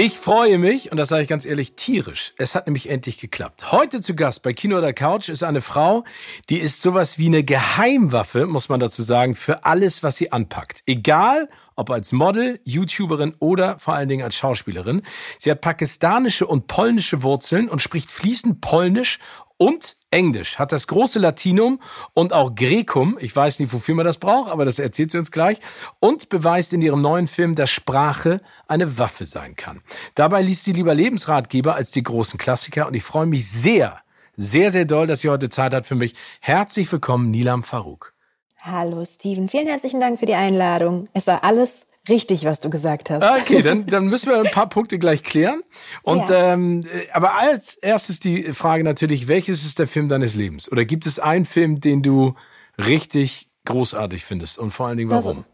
Ich freue mich, und das sage ich ganz ehrlich, tierisch. Es hat nämlich endlich geklappt. Heute zu Gast bei Kino oder Couch ist eine Frau, die ist sowas wie eine Geheimwaffe, muss man dazu sagen, für alles, was sie anpackt. Egal, ob als Model, YouTuberin oder vor allen Dingen als Schauspielerin. Sie hat pakistanische und polnische Wurzeln und spricht fließend Polnisch und Englisch, hat das große Latinum und auch Grecum. Ich weiß nicht, wofür man das braucht, aber das erzählt sie uns gleich. Und beweist in ihrem neuen Film, dass Sprache eine Waffe sein kann. Dabei liest sie lieber Lebensratgeber als die großen Klassiker und ich freue mich sehr, sehr, sehr doll, dass sie heute Zeit hat für mich. Herzlich willkommen, Nilam Farouk. Hallo Steven, vielen herzlichen Dank für die Einladung. Es war alles richtig, was du gesagt hast. Okay, dann, dann müssen wir ein paar Punkte gleich klären. Und ja. ähm, aber als erstes die Frage natürlich, welches ist der Film deines Lebens? Oder gibt es einen Film, den du richtig großartig findest? Und vor allen Dingen warum?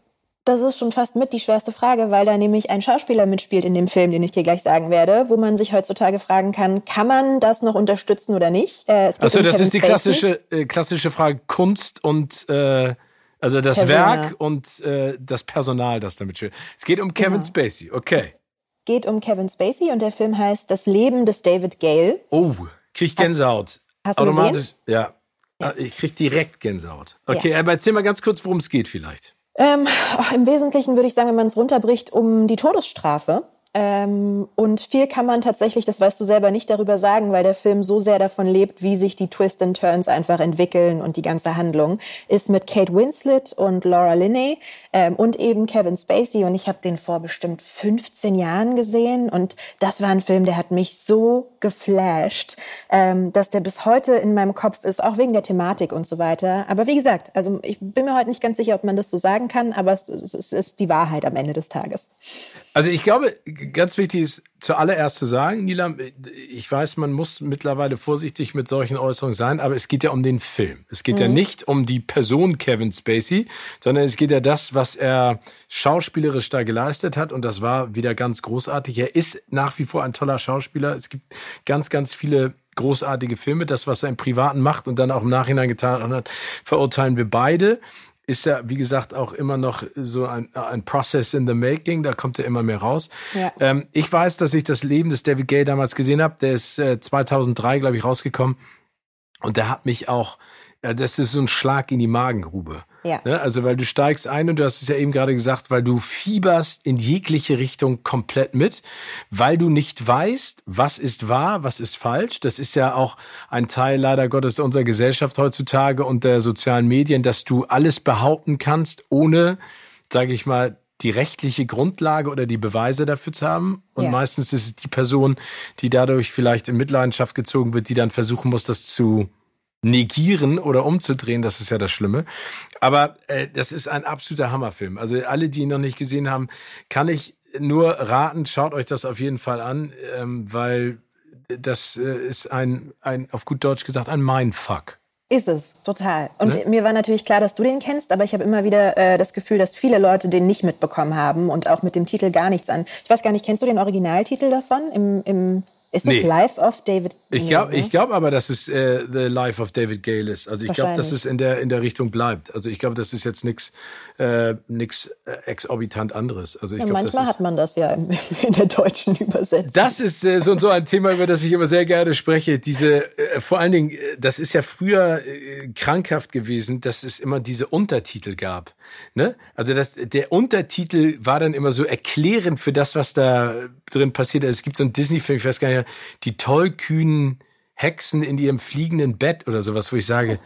Das, das ist schon fast mit die schwerste Frage, weil da nämlich ein Schauspieler mitspielt in dem Film, den ich dir gleich sagen werde, wo man sich heutzutage fragen kann, kann man das noch unterstützen oder nicht? Äh, also das Kevin ist die klassische, äh, klassische Frage Kunst und äh, also das Persona. Werk und äh, das Personal, das damit spielt. Es geht um Kevin genau. Spacey, okay. Es geht um Kevin Spacey und der Film heißt Das Leben des David Gale. Oh, krieg ich Gänsehaut. Hast, hast du Automatisch, ja. ja. Ich krieg direkt Gänsehaut. Okay, ja. aber erzähl mal ganz kurz, worum es geht vielleicht. Ähm, Im Wesentlichen würde ich sagen, wenn man es runterbricht, um die Todesstrafe. Ähm, und viel kann man tatsächlich, das weißt du selber, nicht darüber sagen, weil der Film so sehr davon lebt, wie sich die Twists and Turns einfach entwickeln und die ganze Handlung ist mit Kate Winslet und Laura Linney ähm, und eben Kevin Spacey. Und ich habe den vor bestimmt 15 Jahren gesehen und das war ein Film, der hat mich so geflasht, ähm, dass der bis heute in meinem Kopf ist, auch wegen der Thematik und so weiter. Aber wie gesagt, also ich bin mir heute nicht ganz sicher, ob man das so sagen kann, aber es, es, es ist die Wahrheit am Ende des Tages. Also ich glaube, ganz wichtig ist zuallererst zu sagen, Nilam, ich weiß, man muss mittlerweile vorsichtig mit solchen Äußerungen sein, aber es geht ja um den Film. Es geht mhm. ja nicht um die Person Kevin Spacey, sondern es geht ja das, was er schauspielerisch da geleistet hat und das war wieder ganz großartig. Er ist nach wie vor ein toller Schauspieler. Es gibt ganz, ganz viele großartige Filme. Das, was er im Privaten macht und dann auch im Nachhinein getan hat, verurteilen wir beide ist ja, wie gesagt, auch immer noch so ein, ein Process in the making. Da kommt er immer mehr raus. Ja. Ähm, ich weiß, dass ich das Leben des David Gay damals gesehen habe. Der ist äh, 2003, glaube ich, rausgekommen. Und der hat mich auch das ist so ein Schlag in die Magengrube. Ja. Ne? Also, weil du steigst ein und du hast es ja eben gerade gesagt, weil du fieberst in jegliche Richtung komplett mit, weil du nicht weißt, was ist wahr, was ist falsch. Das ist ja auch ein Teil leider Gottes unserer Gesellschaft heutzutage und der sozialen Medien, dass du alles behaupten kannst, ohne, sage ich mal, die rechtliche Grundlage oder die Beweise dafür zu haben. Und ja. meistens ist es die Person, die dadurch vielleicht in Mitleidenschaft gezogen wird, die dann versuchen muss, das zu negieren oder umzudrehen, das ist ja das Schlimme. Aber äh, das ist ein absoluter Hammerfilm. Also alle, die ihn noch nicht gesehen haben, kann ich nur raten, schaut euch das auf jeden Fall an, ähm, weil das äh, ist ein, ein, auf gut Deutsch gesagt, ein Mindfuck. Ist es, total. Und ne? mir war natürlich klar, dass du den kennst, aber ich habe immer wieder äh, das Gefühl, dass viele Leute den nicht mitbekommen haben und auch mit dem Titel gar nichts an. Ich weiß gar nicht, kennst du den Originaltitel davon im, im ist das nee. Life of David Ich glaube ich glaub aber, dass es äh, The Life of David Gale ist. Also ich glaube, dass es in der, in der Richtung bleibt. Also ich glaube, das ist jetzt nichts äh, nix, äh, exorbitant anderes. Also ich ja, glaub, manchmal ist, hat man das ja in, in der deutschen Übersetzung. Das ist äh, so, so ein Thema, über das ich immer sehr gerne spreche. Diese, äh, vor allen Dingen, äh, das ist ja früher äh, krankhaft gewesen, dass es immer diese Untertitel gab. Ne? Also das, der Untertitel war dann immer so erklärend für das, was da drin passiert. Also es gibt so einen Disney-Film, ich weiß gar nicht, die tollkühnen Hexen in ihrem fliegenden Bett oder sowas, wo ich sage,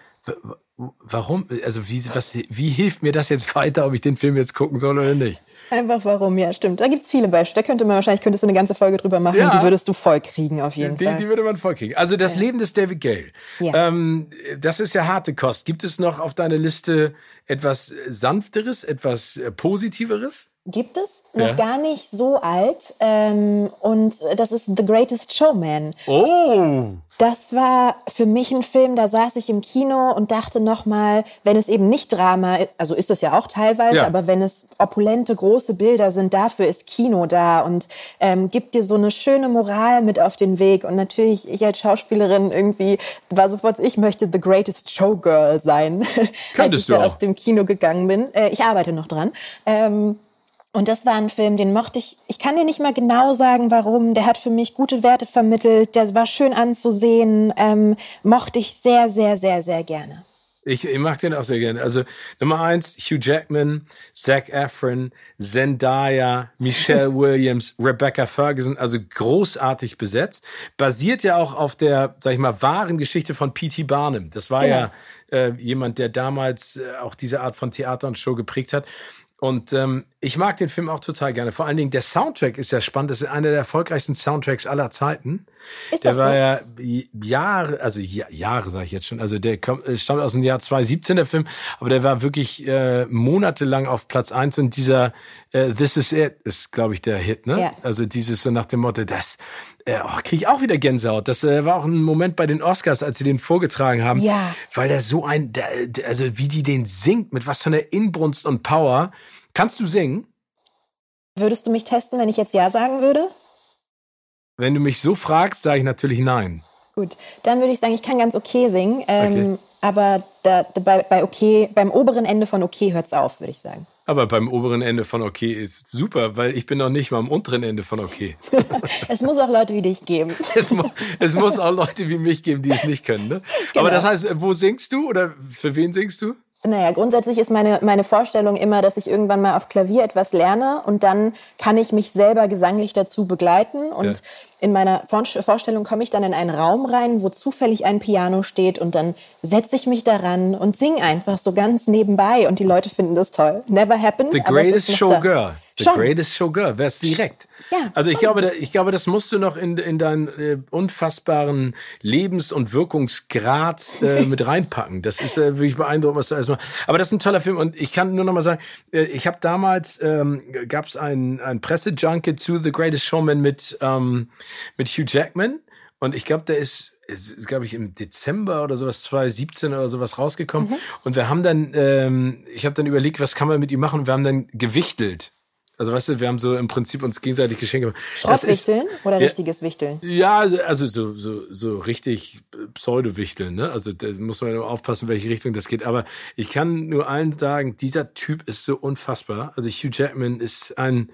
Warum? Also wie, was, wie hilft mir das jetzt weiter, ob ich den Film jetzt gucken soll oder nicht? Einfach warum, ja, stimmt. Da gibt's viele Beispiele. Da könnte man wahrscheinlich, könntest du eine ganze Folge drüber machen Ja. und die würdest du voll kriegen, auf jeden Die, Fall. die würde man voll kriegen. Also das Leben des David Gale. Ja. Ähm, das ist ja harte Kost. Gibt es noch auf deiner Liste etwas sanfteres, etwas äh, positiveres? Gibt es noch Ja. gar nicht so alt. Ähm, und das ist The Greatest Showman. Oh, Das war für mich ein Film, da saß ich im Kino und dachte nochmal, wenn es eben nicht Drama ist, also ist es ja auch teilweise, Ja. aber wenn es opulente, große Bilder sind, dafür ist Kino da und ähm, gibt dir so eine schöne Moral mit auf den Weg. Und natürlich, ich als Schauspielerin irgendwie war sofort, so, ich möchte The Greatest Showgirl sein, als Könntest ich du da aus dem Kino gegangen bin. Äh, ich arbeite noch dran. Ähm, und das war ein Film, den mochte ich. Ich kann dir nicht mal genau sagen, warum. Der hat für mich gute Werte vermittelt. Der war schön anzusehen. Ähm, mochte ich sehr, sehr, sehr, sehr gerne. ich, ich mag den auch sehr gerne. Also Nummer eins, Hugh Jackman, Zac Efron, Zendaya, Michelle Williams, Rebecca Ferguson, also großartig besetzt. Basiert ja auch auf der, sag ich mal, wahren Geschichte von P.T. Barnum. Das war ja äh, jemand, der damals äh, auch diese Art von Theater und Show geprägt hat. Und ähm, ich mag den Film auch total gerne. Vor allen Dingen der Soundtrack ist ja spannend. Das ist einer der erfolgreichsten Soundtracks aller Zeiten. Ist der das war so? ja Jahre, also ja, Jahre sage ich jetzt schon. Also der kommt, äh, stammt aus dem Jahr 2017 der Film, aber der war wirklich äh, monatelang auf Platz eins und dieser äh, This Is It ist, glaube ich, der Hit. Ne? Ja. Also dieses so nach dem Motto, das äh, oh, kriege ich auch wieder Gänsehaut. Das äh, war auch ein Moment bei den Oscars, als sie den vorgetragen haben, Ja. weil der so ein, der, also wie die den singt, mit was für einer Inbrunst und Power. Kannst du singen? Würdest du mich testen, wenn ich jetzt Ja sagen würde? Wenn du mich so fragst, sage ich natürlich nein. Gut, dann würde ich sagen, ich kann ganz okay singen. Ähm, Okay. Aber da, da, bei, bei okay, beim oberen Ende von okay hört's auf, würde ich sagen. Aber beim oberen Ende von okay ist super, weil ich bin noch nicht mal am unteren Ende von okay. Es muss auch Leute wie dich geben. Es, mu es muss auch Leute wie mich geben, die es nicht können. Ne? Genau. Aber das heißt, wo singst du oder für wen singst du? Naja, grundsätzlich ist meine, meine Vorstellung immer, dass ich irgendwann mal auf Klavier etwas lerne und dann kann ich mich selber gesanglich dazu begleiten. Und Ja. in meiner Vor- Vorstellung komme ich dann in einen Raum rein, wo zufällig ein Piano steht und dann setze ich mich daran und singe einfach so ganz nebenbei und die Leute finden das toll. Never happened. The Greatest. Showgirl. The Schon. Greatest Showgirl, wär's direkt. Ja, also ich schon. glaube, ich glaube, das musst du noch in, in deinen äh, unfassbaren Lebens- und Wirkungsgrad äh, mit reinpacken. Das ist äh, wirklich beeindruckend, was du alles machst. Aber das ist ein toller Film und ich kann nur noch mal sagen, äh, ich habe damals ähm, gab es ein, ein Pressejunket zu The Greatest Showman mit ähm, mit Hugh Jackman und ich glaube, der ist ist, glaube ich, im Dezember oder sowas, 2017 oder sowas rausgekommen. Und wir haben dann, ähm, ich habe dann überlegt, was kann man mit ihm machen? Und wir haben dann gewichtelt. Also weißt du, wir haben so im Prinzip uns gegenseitig Geschenke gemacht. Schrottwichteln oder Ja. richtiges Wichteln? Ja, also so, so, so richtig Pseudo-Wichteln, ne? Also da muss man aufpassen, welche Richtung das geht. Aber ich kann nur allen sagen, dieser Typ ist so unfassbar. Also Hugh Jackman ist ein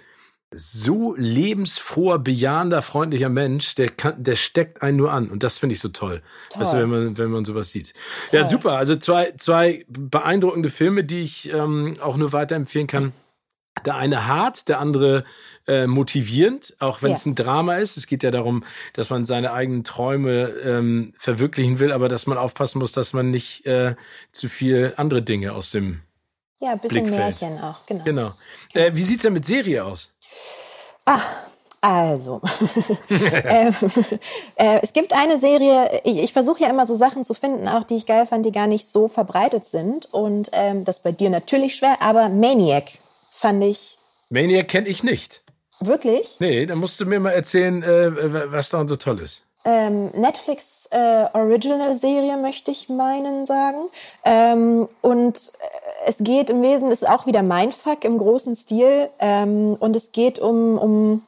so lebensfroher, bejahender, freundlicher Mensch, der kann, der steckt einen nur an. Und das finde ich so toll. Weißt du, wenn man, wenn man sowas sieht. Ja, super. Also zwei, zwei beeindruckende Filme, die ich ähm, auch nur weiterempfehlen kann. Der eine hart, der andere äh, motivierend, auch wenn Ja. es ein Drama ist. Es geht ja darum, dass man seine eigenen Träume ähm, verwirklichen will, aber dass man aufpassen muss, dass man nicht äh, zu viel andere Dinge aus dem. Ja, ein bisschen Blickfeld. Märchen auch, genau. Genau. Äh, wie sieht's denn mit Serie aus? Also, ähm, äh, es gibt eine Serie, ich, ich versuche ja immer so Sachen zu finden, auch die ich geil fand, die gar nicht so verbreitet sind. Und ähm, das ist bei dir natürlich schwer, aber Maniac fand ich Maniac kenne ich nicht. wirklich. Nee, dann musst du mir mal erzählen, äh, was daran so toll ist. Ähm, Netflix äh, Original Serie möchte ich meinen sagen. Ähm, und äh, es geht im Wesen, ist auch wieder Mindfuck im großen Stil. Ähm, und es geht um, um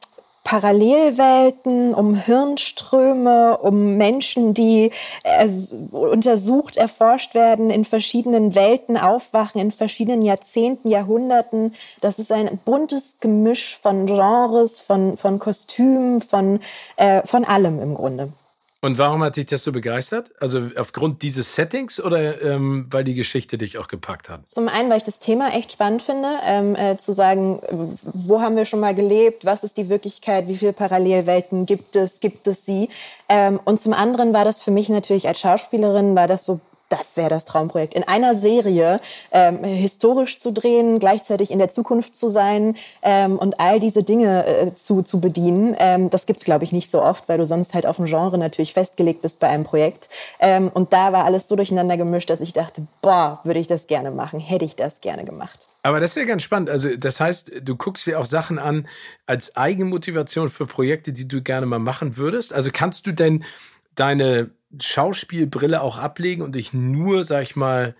Parallelwelten, um Hirnströme, um Menschen, die äh, untersucht, erforscht werden, in verschiedenen Welten aufwachen, in verschiedenen Jahrzehnten, Jahrhunderten. Das ist ein buntes Gemisch von Genres, von, von Kostümen, von, äh, von allem im Grunde. Und warum hat dich das so begeistert? Also aufgrund dieses Settings oder ähm, weil die Geschichte dich auch gepackt hat? Zum einen, weil ich das Thema echt spannend finde, ähm, äh, zu sagen, wo haben wir schon mal gelebt, was ist die Wirklichkeit, wie viele Parallelwelten gibt es, gibt es sie. Ähm, und zum anderen war das für mich natürlich als Schauspielerin, war das so das wäre das Traumprojekt. In einer Serie ähm, historisch zu drehen, gleichzeitig in der Zukunft zu sein ähm, und all diese Dinge äh, zu, zu bedienen, ähm, das gibt's glaube ich, nicht so oft, weil du sonst halt auf ein Genre natürlich festgelegt bist bei einem Projekt. Ähm, und da war alles so durcheinander gemischt, dass ich dachte, boah, würde ich das gerne machen, hätte ich das gerne gemacht. Aber das ist ja ganz spannend. Also, das heißt, du guckst dir auch Sachen an als Eigenmotivation für Projekte, die du gerne mal machen würdest. Also kannst du denn deine Schauspielbrille auch ablegen und dich nur, sag ich mal,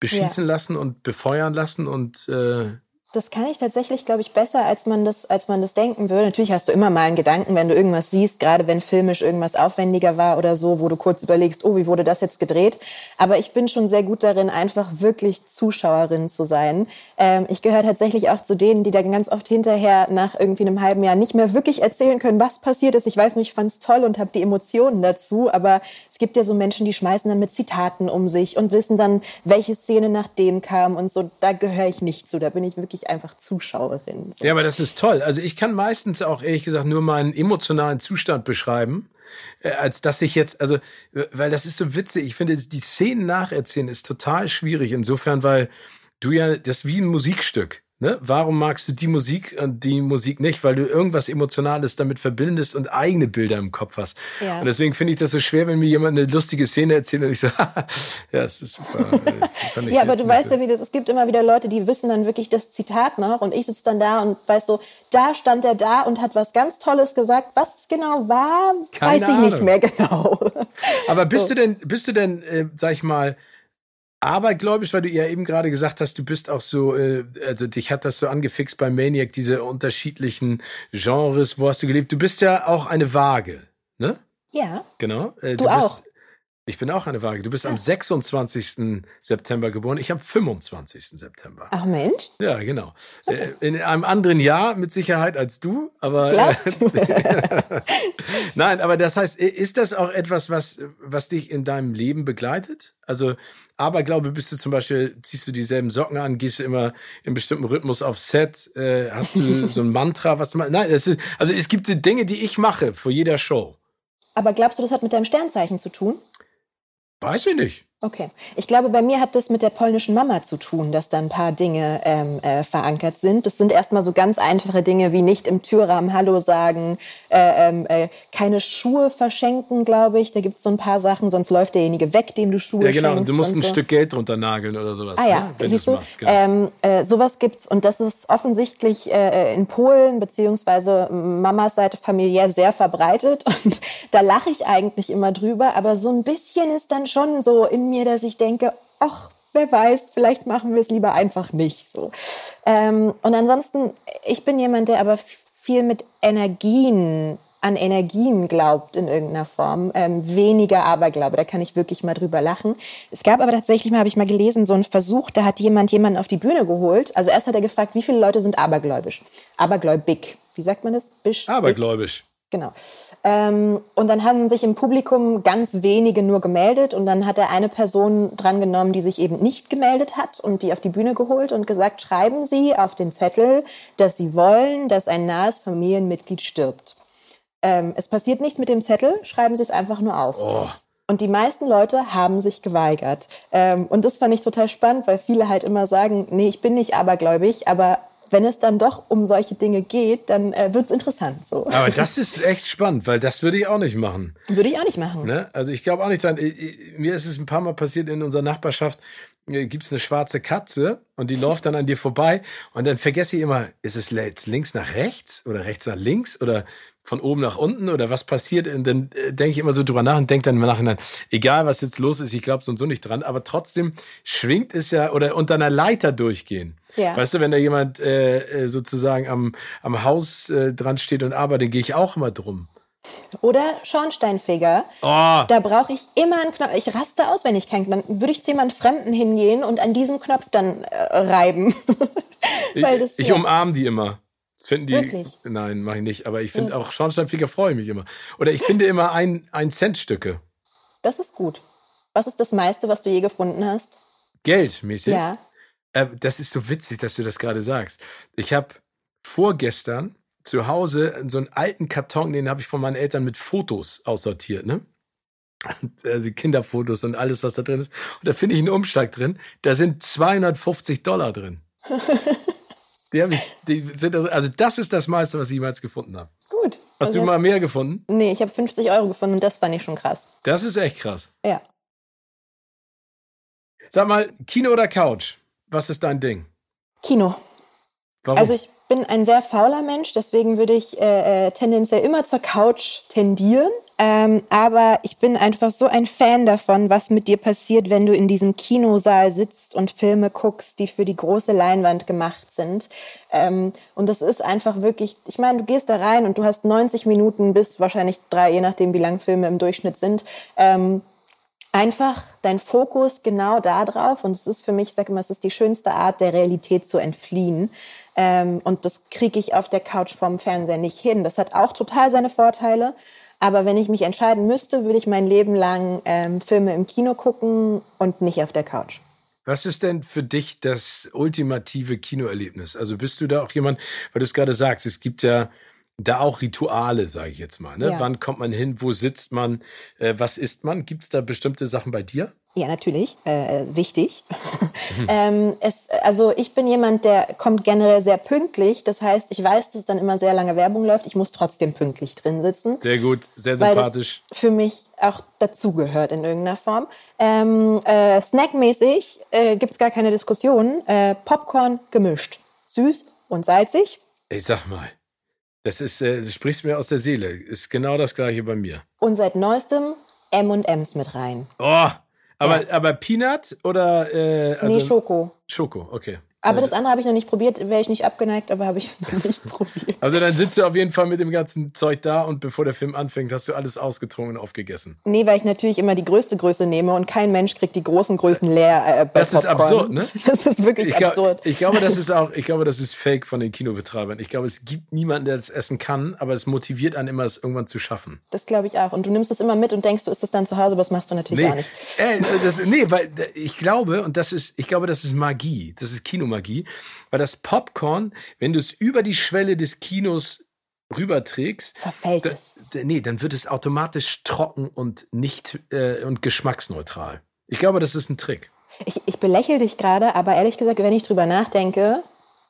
beschießen ja. lassen und befeuern lassen und äh, das kann ich tatsächlich, glaube ich, besser, als man das, als man das denken würde. Natürlich hast du immer mal einen Gedanken, wenn du irgendwas siehst, gerade wenn filmisch irgendwas aufwendiger war oder so, wo du kurz überlegst, oh, wie wurde das jetzt gedreht? Aber ich bin schon sehr gut darin, einfach wirklich Zuschauerin zu sein. Ähm, ich gehöre tatsächlich auch zu denen, die da ganz oft hinterher nach irgendwie einem halben Jahr nicht mehr wirklich erzählen können, was passiert ist. Ich weiß nur, ich fand es toll und habe die Emotionen dazu. Aber es gibt ja so Menschen, die schmeißen dann mit Zitaten um sich und wissen dann, welche Szene nach dem kam und so. Da gehöre ich nicht zu. Da bin ich wirklich wirklich einfach Zuschauerin. So. Ja, aber das ist toll. Also ich kann meistens auch ehrlich gesagt nur meinen emotionalen Zustand beschreiben, äh, als dass ich jetzt, also, weil das ist so witzig. Ich finde, die Szenen nacherzählen ist total schwierig. Insofern, weil du ja, das ist wie ein Musikstück. Ne? Warum magst du die Musik und die Musik nicht? Weil du irgendwas Emotionales damit verbindest und eigene Bilder im Kopf hast. Ja. Und deswegen finde ich das so schwer, wenn mir jemand eine lustige Szene erzählt und ich so, ja, es ist super. ja, aber du weißt ja, wie das, es gibt immer wieder Leute, die wissen dann wirklich das Zitat noch und ich sitze dann da und weißt so, da stand er da und hat was ganz Tolles gesagt. Was es genau war, Keine weiß ich Ahnung. nicht mehr genau. Aber bist so. du denn, bist du denn, äh, sag ich mal, abergläubisch, weil du ja eben gerade gesagt hast, du bist auch so, äh, also dich hat das so angefixt bei Maniac, diese unterschiedlichen Genres, wo hast du gelebt? Du bist ja auch eine Waage, ne? Ja. Genau. Äh, du, du auch. Ich bin auch eine Waage. Du bist ja. am 26. September geboren. Ich am 25. September. Ach Mensch. Ja, genau. Okay. Äh, in einem anderen Jahr mit Sicherheit als du, aber. Glaubst du? Nein, aber das heißt, ist das auch etwas, was, was dich in deinem Leben begleitet? Also, aber glaube, bist du zum Beispiel, ziehst du dieselben Socken an, gehst du immer in bestimmten Rhythmus auf Set, äh, hast du so ein Mantra, was du machst? Nein, ist, also es gibt Dinge, die ich mache vor jeder Show. Aber glaubst du, das hat mit deinem Sternzeichen zu tun? Weiß ich nicht. Okay. Ich glaube, bei mir hat das mit der polnischen Mama zu tun, dass da ein paar Dinge ähm, äh, verankert sind. Das sind erstmal so ganz einfache Dinge wie nicht im Türrahmen Hallo sagen, äh, ähm, äh, keine Schuhe verschenken, glaube ich. Da gibt es so ein paar Sachen, sonst läuft derjenige weg, dem du Schuhe schenkst. Ja, genau. Und du musst ein so. Stück Geld drunter nageln oder sowas. Ah ja, ne? wenn siehst du, machst, genau. ähm, äh, sowas gibt's und das ist offensichtlich äh, in Polen beziehungsweise Mamas Seite familiär sehr verbreitet und da lache ich eigentlich immer drüber, aber so ein bisschen ist dann schon so in mir, dass ich denke, ach, wer weiß, vielleicht machen wir es lieber einfach nicht so. Ähm, und ansonsten, ich bin jemand, der aber viel mit Energien an Energien glaubt in irgendeiner Form, ähm, weniger Aberglaube. Da kann ich wirklich mal drüber lachen. Es gab aber tatsächlich mal, habe ich mal gelesen, so einen Versuch, da hat jemand jemanden auf die Bühne geholt. Also erst hat er gefragt, wie viele Leute sind abergläubisch? Abergläubig. Wie sagt man das? Bisch, Abergläubisch. Genau. Ähm, und dann haben sich im Publikum ganz wenige nur gemeldet und dann hat er eine Person drangenommen, die sich eben nicht gemeldet hat und die auf die Bühne geholt und gesagt, schreiben Sie auf den Zettel, dass Sie wollen, dass ein nahes Familienmitglied stirbt. Ähm, es passiert nichts mit dem Zettel, schreiben Sie es einfach nur auf. Oh. Und die meisten Leute haben sich geweigert. Ähm, und das fand ich total spannend, weil viele halt immer sagen, nee, ich bin nicht abergläubig, aber wenn es dann doch um solche Dinge geht, dann äh, wird es interessant. So. Aber das ist echt spannend, weil das würde ich auch nicht machen. Würde ich auch nicht machen. Ne? Also ich glaube auch nicht dran. Mir ist es ein paar Mal passiert in unserer Nachbarschaft, äh, gibt es eine schwarze Katze und die läuft dann an dir vorbei und dann vergesse ich immer, ist es jetzt links nach rechts oder rechts nach links oder von oben nach unten oder was passiert? Und dann äh, denke ich immer so drüber nach und denke dann im Nachhinein, egal was jetzt los ist, ich glaube so und so nicht dran, aber trotzdem schwingt es ja oder unter einer Leiter durchgehen. Ja. Weißt du, wenn da jemand äh, äh, sozusagen am, am Haus äh, dran steht und arbeitet, gehe ich auch immer drum. Oder Schornsteinfeger. Oh. Da brauche ich immer einen Knopf. Ich raste aus, wenn ich keinen Knopf. Würde ich zu jemandem Fremden hingehen und an diesem Knopf dann äh, reiben. Weil das, ich, ich ja. umarme die immer. Finden die? Wirklich? Nein, mache ich nicht. Aber ich finde auch Schornsteinfeger freue ich mich immer. Oder ich finde immer ein, ein Cent Stücke. Das ist gut. Was ist das meiste, was du je gefunden hast? Geldmäßig? Ja. Äh, das ist so witzig, dass du das gerade sagst. Ich habe vorgestern zu Hause so einen alten Karton, den habe ich von meinen Eltern mit Fotos aussortiert, ne? und, also Kinderfotos und alles, was da drin ist. Und da finde ich einen Umschlag drin. Da sind 250 Dollar drin. die ich, die sind, also das ist das meiste, was ich jemals gefunden habe. Gut. Hast Also du mal mehr gefunden? Nee, ich habe 50 Euro gefunden und das fand ich schon krass. Das ist echt krass. Ja. Sag mal, Kino oder Couch? Was ist dein Ding? Kino. Warum? Also ich bin ein sehr fauler Mensch, deswegen würde ich äh, äh, tendenziell immer zur Couch tendieren. Ähm, aber ich bin einfach so ein Fan davon, was mit dir passiert, wenn du in diesem Kinosaal sitzt und Filme guckst, die für die große Leinwand gemacht sind. Ähm, und das ist einfach wirklich, ich meine, du gehst da rein und du hast 90 Minuten bis wahrscheinlich drei, je nachdem, wie lang Filme im Durchschnitt sind. Ähm, einfach dein Fokus genau da drauf. Und es ist für mich, ich sage immer, es ist die schönste Art, der Realität zu entfliehen. Ähm, und das kriege ich auf der Couch vorm Fernseher nicht hin. Das hat auch total seine Vorteile. Aber wenn ich mich entscheiden müsste, würde ich mein Leben lang ähm, Filme im Kino gucken und nicht auf der Couch. Was ist denn für dich das ultimative Kinoerlebnis? Also bist du da auch jemand, weil du es gerade sagst, es gibt ja da auch Rituale, sage ich jetzt mal. Ne? Ja. Wann kommt man hin? Wo sitzt man? Äh, was isst man? Gibt es da bestimmte Sachen bei dir? Ja, natürlich. Äh, wichtig. ähm, es, also ich bin jemand, der kommt generell sehr pünktlich. Das heißt, ich weiß, dass dann immer sehr lange Werbung läuft. Ich muss trotzdem pünktlich drin sitzen. Sehr gut, sehr sympathisch. das für mich auch dazugehört in irgendeiner Form. Ähm, äh, snackmäßig äh, gibt es gar keine Diskussion. Äh, Popcorn gemischt. Süß und salzig. Ich sag mal, das ist, äh, du sprichst mir aus der Seele. Ist genau das gleiche bei mir. Und seit neuestem M&M's mit rein. Oh, aber, aber Peanut oder äh, also nee, Schoko. Schoko, okay. Aber das andere habe ich noch nicht probiert. Wäre ich nicht abgeneigt, aber habe ich noch nicht probiert. Also dann sitzt du auf jeden Fall mit dem ganzen Zeug da und bevor der Film anfängt, hast du alles ausgetrunken und aufgegessen. Nee, weil ich natürlich immer die größte Größe nehme und kein Mensch kriegt die großen Größen leer äh, bei Das ist Popcorn. absurd, ne? Das ist wirklich Ich, glaub, absurd. ich glaube, das ist auch, ich glaube, das ist fake von den Kinobetreibern. Ich glaube, es gibt niemanden, der das essen kann, aber es motiviert einen immer, es irgendwann zu schaffen. Das glaube ich auch. Und du nimmst es immer mit und denkst, du isst es dann zu Hause, aber das machst du natürlich Nee, auch nicht. äh, das, nee, weil äh, ich glaube, und das ist, ich glaube, das ist Magie, das ist Kinomagie, weil das Popcorn, wenn du es über die Schwelle des Kinos rüberträgst, Verfällt da, es. nee, dann wird es automatisch trocken und nicht äh, und geschmacksneutral. Ich glaube, das ist ein Trick. Ich, ich belächle dich gerade, aber ehrlich gesagt, wenn ich drüber nachdenke,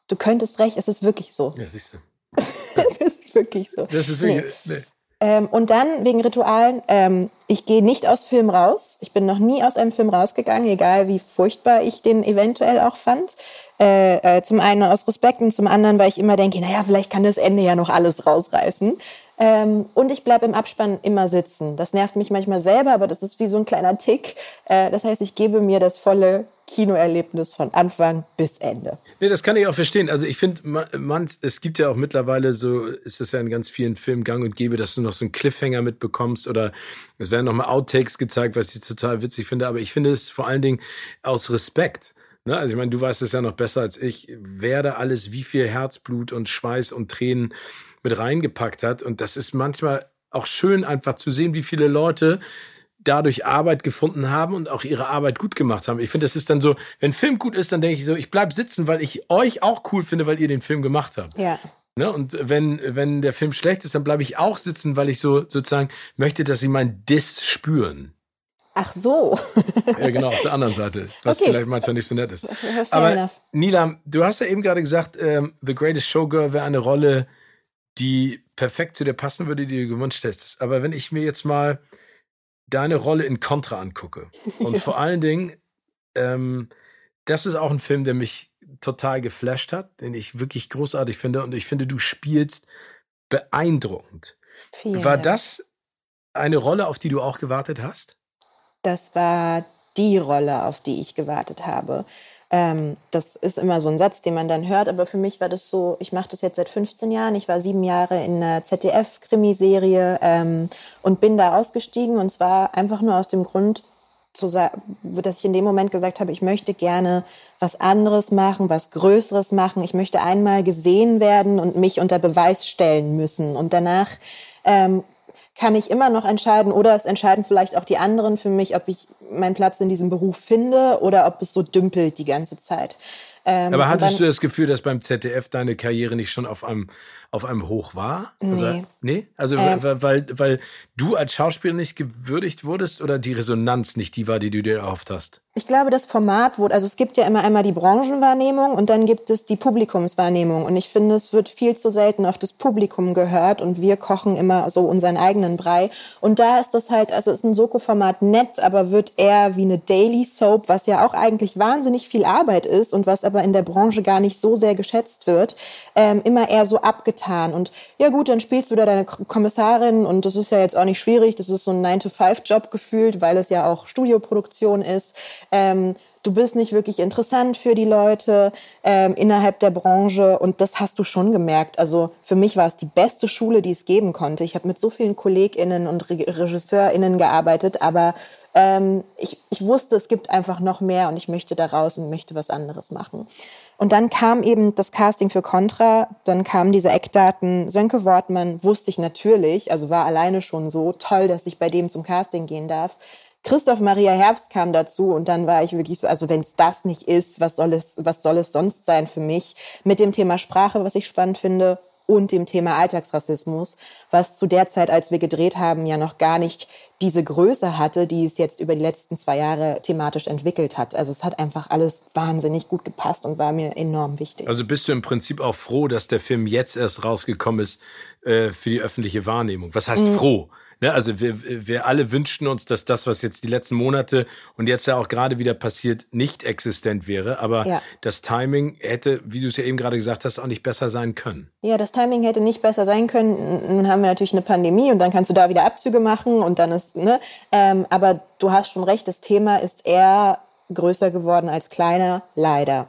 du könntest recht, es ist wirklich so. Ja, siehst du. es ist wirklich so. Das ist Nee. wirklich. Nee. Ähm, und dann wegen Ritualen, ähm, ich gehe nicht aus Film raus. Ich bin noch nie aus einem Film rausgegangen, egal wie furchtbar ich den eventuell auch fand. Äh, äh, zum einen aus Respekt und zum anderen, weil ich immer denke, naja, vielleicht kann das Ende ja noch alles rausreißen. Ähm, und ich bleibe im Abspann immer sitzen. Das nervt mich manchmal selber, aber das ist wie so ein kleiner Tick. Äh, das heißt, ich gebe mir das volle Kinoerlebnis von Anfang bis Ende. Nee, das kann ich auch verstehen. Also ich finde, man, es gibt ja auch mittlerweile so, ist es ja in ganz vielen Filmen gang und gäbe, dass du noch so einen Cliffhanger mitbekommst oder es werden nochmal Outtakes gezeigt, was ich total witzig finde. Aber ich finde es vor allen Dingen aus Respekt. Ne? Also ich meine, du weißt es ja noch besser als ich, wer da alles wie viel Herzblut und Schweiß und Tränen mit reingepackt hat. Und das ist manchmal auch schön, einfach zu sehen, wie viele Leute dadurch Arbeit gefunden haben und auch ihre Arbeit gut gemacht haben. Ich finde, das ist dann so, wenn ein Film gut ist, dann denke ich so, ich bleib sitzen, weil ich euch auch cool finde, weil ihr den Film gemacht habt. Ja. Ne? Und wenn, wenn der Film schlecht ist, dann bleibe ich auch sitzen, weil ich so sozusagen möchte, dass sie meinen Diss spüren. Ach so. Ja, genau, auf der anderen Seite, was Okay. vielleicht manchmal nicht so nett ist. Fair Aber enough. Nilam, du hast ja eben gerade gesagt, ähm, The Greatest Showgirl wäre eine Rolle, die perfekt zu dir passen würde, die du gewünscht hättest. Aber wenn ich mir jetzt mal deine Rolle in Contra angucke und vor allen Dingen, ähm, das ist auch ein Film, der mich total geflasht hat, den ich wirklich großartig finde und ich finde, du spielst beeindruckend. Vielen War Dank. das eine Rolle, auf die du auch gewartet hast? Das war die Rolle, auf die ich gewartet habe. Ähm, das ist immer so ein Satz, den man dann hört, aber für mich war das so, ich mache das jetzt seit 15 Jahren. Ich war sieben Jahre in einer ZDF-Krimiserie ähm, und bin da ausgestiegen und zwar einfach nur aus dem Grund, dass ich in dem Moment gesagt habe, ich möchte gerne was anderes machen, was Größeres machen. Ich möchte einmal gesehen werden und mich unter Beweis stellen müssen. Und danach ähm, kann ich immer noch entscheiden oder es entscheiden vielleicht auch die anderen für mich, ob ich meinen Platz in diesem Beruf finde oder ob es so dümpelt die ganze Zeit. Ähm, Aber hattest dann, du das Gefühl, dass beim ZDF deine Karriere nicht schon auf einem, auf einem Hoch war? Also, nee. Nee? Also, ähm, weil, weil, weil du als Schauspieler nicht gewürdigt wurdest oder die Resonanz nicht die war, die du dir erhofft hast? Ich glaube, das Format wurde, also es gibt ja immer einmal die Branchenwahrnehmung und dann gibt es die Publikumswahrnehmung. Und ich finde, es wird viel zu selten auf das Publikum gehört und wir kochen immer so unseren eigenen Brei. Und da ist das halt, also ist ein Soko-Format nett, aber wird eher wie eine Daily Soap, was ja auch eigentlich wahnsinnig viel Arbeit ist und was aber in der Branche gar nicht so sehr geschätzt wird, ähm, immer eher so abgetan. Und ja gut, dann spielst du da deine Kommissarin und das ist ja jetzt auch nicht schwierig. Das ist so ein 9-to-5-Job gefühlt, weil es ja auch Studioproduktion ist. Ähm, du bist nicht wirklich interessant für die Leute ähm, innerhalb der Branche und das hast du schon gemerkt. Also für mich war es die beste Schule, die es geben konnte. Ich habe mit so vielen KollegInnen und Re RegisseurInnen gearbeitet, aber ähm, ich, ich wusste, es gibt einfach noch mehr und ich möchte da raus und möchte was anderes machen. Und dann kam eben das Casting für Contra, dann kamen diese Eckdaten. Sönke Wortmann wusste ich natürlich, also war alleine schon so toll, dass ich bei dem zum Casting gehen darf. Christoph Maria Herbst kam dazu und dann war ich wirklich so, also wenn es das nicht ist, was soll es, was soll es sonst sein für mich? Mit dem Thema Sprache, was ich spannend finde, und dem Thema Alltagsrassismus, was zu der Zeit, als wir gedreht haben, ja noch gar nicht diese Größe hatte, die es jetzt über die letzten zwei Jahre thematisch entwickelt hat. Also es hat einfach alles wahnsinnig gut gepasst und war mir enorm wichtig. Also bist du im Prinzip auch froh, dass der Film jetzt erst rausgekommen ist äh, für die öffentliche Wahrnehmung? Was heißt mhm. froh? Ne, also wir, wir alle wünschten uns, dass das, was jetzt die letzten Monate und jetzt ja auch gerade wieder passiert, nicht existent wäre. Aber ja. das Timing hätte, wie du es ja eben gerade gesagt hast, auch nicht besser sein können. Ja, das Timing hätte nicht besser sein können. Nun haben wir natürlich eine Pandemie und dann kannst du da wieder Abzüge machen und dann ist, ne? Ähm, aber du hast schon recht, das Thema ist eher größer geworden als kleiner, leider.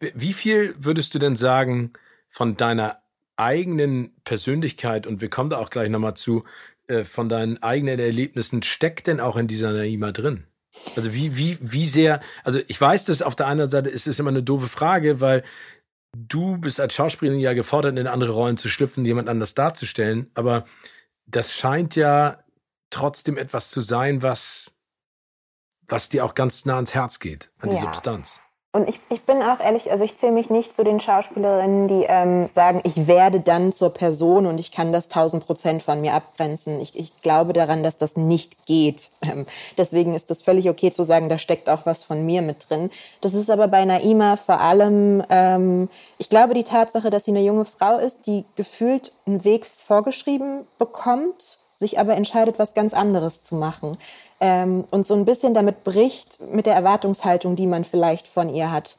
Wie viel würdest du denn sagen von deiner eigenen Persönlichkeit, und wir kommen da auch gleich nochmal zu, äh, von deinen eigenen Erlebnissen steckt denn auch in dieser Naima drin? Also wie, wie, wie sehr, also ich weiß, dass auf der einen Seite ist es immer eine doofe Frage, weil du bist als Schauspielerin ja gefordert, in andere Rollen zu schlüpfen, jemand anders darzustellen, aber das scheint ja trotzdem etwas zu sein, was, was dir auch ganz nah ans Herz geht, an die ja. Substanz. Und ich, ich bin auch ehrlich, also ich zähle mich nicht zu den Schauspielerinnen, die ähm, sagen, ich werde dann zur Person und ich kann das tausend Prozent von mir abgrenzen. Ich, ich glaube daran, dass das nicht geht. Ähm, deswegen ist das völlig okay zu sagen, da steckt auch was von mir mit drin. Das ist aber bei Naima vor allem, ähm, ich glaube, die Tatsache, dass sie eine junge Frau ist, die gefühlt einen Weg vorgeschrieben bekommt, sich aber entscheidet, was ganz anderes zu machen ähm, und so ein bisschen damit bricht mit der Erwartungshaltung, die man vielleicht von ihr hat.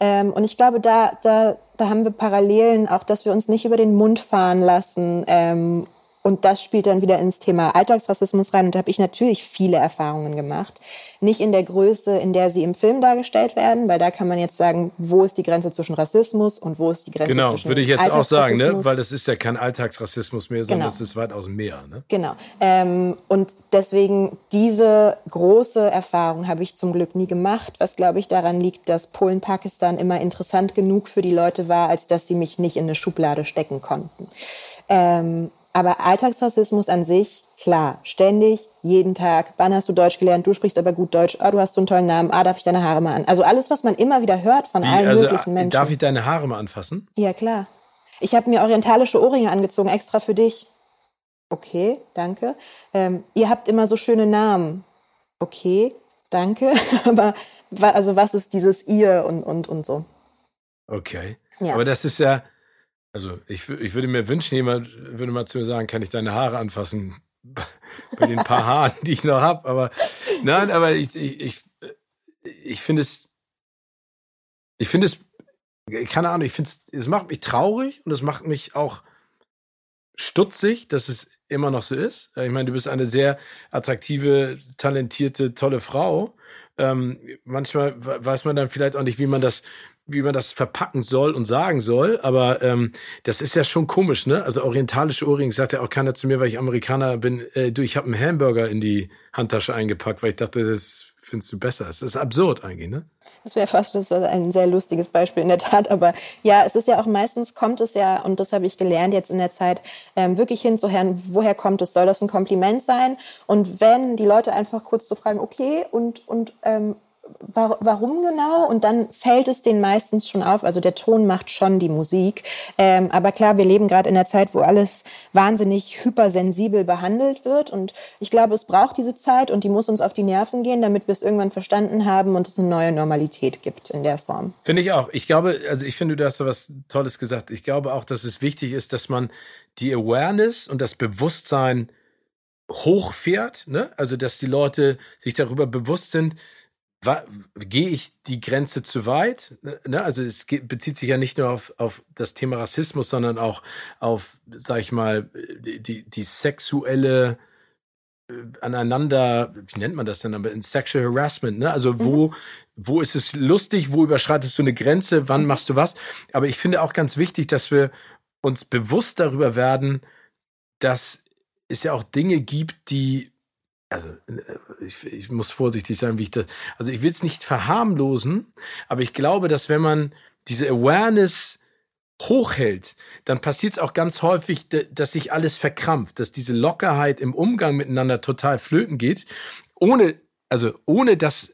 Ähm, und ich glaube, da, da, da haben wir Parallelen, auch dass wir uns nicht über den Mund fahren lassen ähm, und das spielt dann wieder ins Thema Alltagsrassismus rein. Und da habe ich natürlich viele Erfahrungen gemacht. Nicht in der Größe, in der sie im Film dargestellt werden, weil da kann man jetzt sagen, wo ist die Grenze zwischen Rassismus und wo ist die Grenze genau, zwischen Genau, würde ich jetzt auch sagen, ne? weil das ist ja kein Alltagsrassismus mehr, sondern genau. es ist weitaus mehr. Ne? Genau. Ähm, und deswegen diese große Erfahrung habe ich zum Glück nie gemacht, was glaube ich daran liegt, dass Polen-Pakistan immer interessant genug für die Leute war, als dass sie mich nicht in eine Schublade stecken konnten. Ähm, aber Alltagsrassismus an sich, klar, ständig, jeden Tag. Wann hast du Deutsch gelernt? Du sprichst aber gut Deutsch. Ah, du hast so einen tollen Namen. Ah, darf ich deine Haare mal an? Also alles, was man immer wieder hört von Wie, allen also, möglichen Menschen. Darf ich deine Haare mal anfassen? Ja, klar. Ich habe mir orientalische Ohrringe angezogen, extra für dich. Okay, danke. Ähm, ihr habt immer so schöne Namen. Okay, danke. aber also was ist dieses ihr und, und, und so? Okay. Ja. Aber das ist ja, also ich, ich würde mir wünschen, jemand würde mal zu mir sagen, kann ich deine Haare anfassen? Bei den paar Haaren, die ich noch habe. Aber nein, aber ich, ich, ich, ich finde es, ich finde es, keine Ahnung, ich finde es, es macht mich traurig und es macht mich auch stutzig, dass es immer noch so ist. Ich meine, du bist eine sehr attraktive, talentierte, tolle Frau. Ähm, manchmal weiß man dann vielleicht auch nicht, wie man das wie man das verpacken soll und sagen soll, aber ähm, das ist ja schon komisch, ne? Also orientalische Ohrringe sagt ja auch keiner zu mir, weil ich Amerikaner bin, äh, du, ich habe einen Hamburger in die Handtasche eingepackt, weil ich dachte, das findest du besser. Das ist absurd eigentlich, ne? Das wäre fast das ein sehr lustiges Beispiel in der Tat. Aber ja, es ist ja auch meistens kommt es ja, und das habe ich gelernt jetzt in der Zeit, ähm, wirklich hinzuhören, woher kommt es? Soll das ein Kompliment sein? Und wenn die Leute einfach kurz zu fragen, okay, und, und ähm, warum genau? Und dann fällt es denen meistens schon auf. Also der Ton macht schon die Musik. Ähm, aber klar, wir leben gerade in einer Zeit, wo alles wahnsinnig hypersensibel behandelt wird. Und ich glaube, es braucht diese Zeit und die muss uns auf die Nerven gehen, damit wir es irgendwann verstanden haben und es eine neue Normalität gibt in der Form. Finde ich auch. Ich glaube, also ich finde, du hast da was Tolles gesagt. Ich glaube auch, dass es wichtig ist, dass man die Awareness und das Bewusstsein hochfährt, ne? Also dass die Leute sich darüber bewusst sind, gehe ich die Grenze zu weit? Ne? Also es bezieht sich ja nicht nur auf, auf das Thema Rassismus, sondern auch auf, sag ich mal, die, die sexuelle äh, aneinander, wie nennt man das denn, aber in Sexual Harassment, ne? Also wo, mhm. wo ist es lustig, wo überschreitest du eine Grenze, wann machst du was? Aber ich finde auch ganz wichtig, dass wir uns bewusst darüber werden, dass es ja auch Dinge gibt, die also äh, ich, ich muss vorsichtig sein, wie ich das. Also ich will es nicht verharmlosen, aber ich glaube, dass wenn man diese Awareness hochhält, dann passiert es auch ganz häufig, dass sich alles verkrampft, dass diese Lockerheit im Umgang miteinander total flöten geht, ohne, also ohne dass,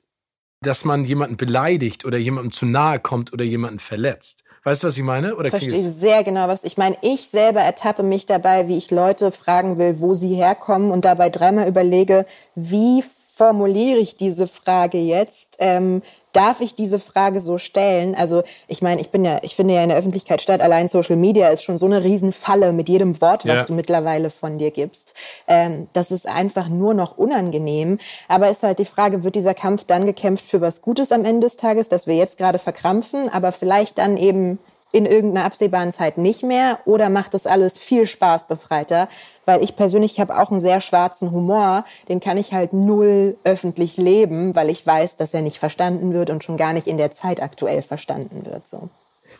dass man jemanden beleidigt oder jemandem zu nahe kommt oder jemanden verletzt. Weißt du, was ich meine? Oder ich verstehe sehr genau, was ich meine. Ich selber ertappe mich dabei, wie ich Leute fragen will, wo sie herkommen und dabei dreimal überlege, wie formuliere ich diese Frage jetzt? Ähm, darf ich diese Frage so stellen? Also ich meine, ich bin ja, ich finde ja in der Öffentlichkeit statt, allein Social Media ist schon so eine Riesenfalle mit jedem Wort, was ja. du mittlerweile von dir gibst. Ähm, das ist einfach nur noch unangenehm. Aber ist halt die Frage, wird dieser Kampf dann gekämpft für was Gutes am Ende des Tages, dass wir jetzt gerade verkrampfen, aber vielleicht dann eben in irgendeiner absehbaren Zeit nicht mehr oder macht das alles viel spaßbefreiter? Weil ich persönlich habe auch einen sehr schwarzen Humor, den kann ich halt null öffentlich leben, weil ich weiß, dass er nicht verstanden wird und schon gar nicht in der Zeit aktuell verstanden wird. So.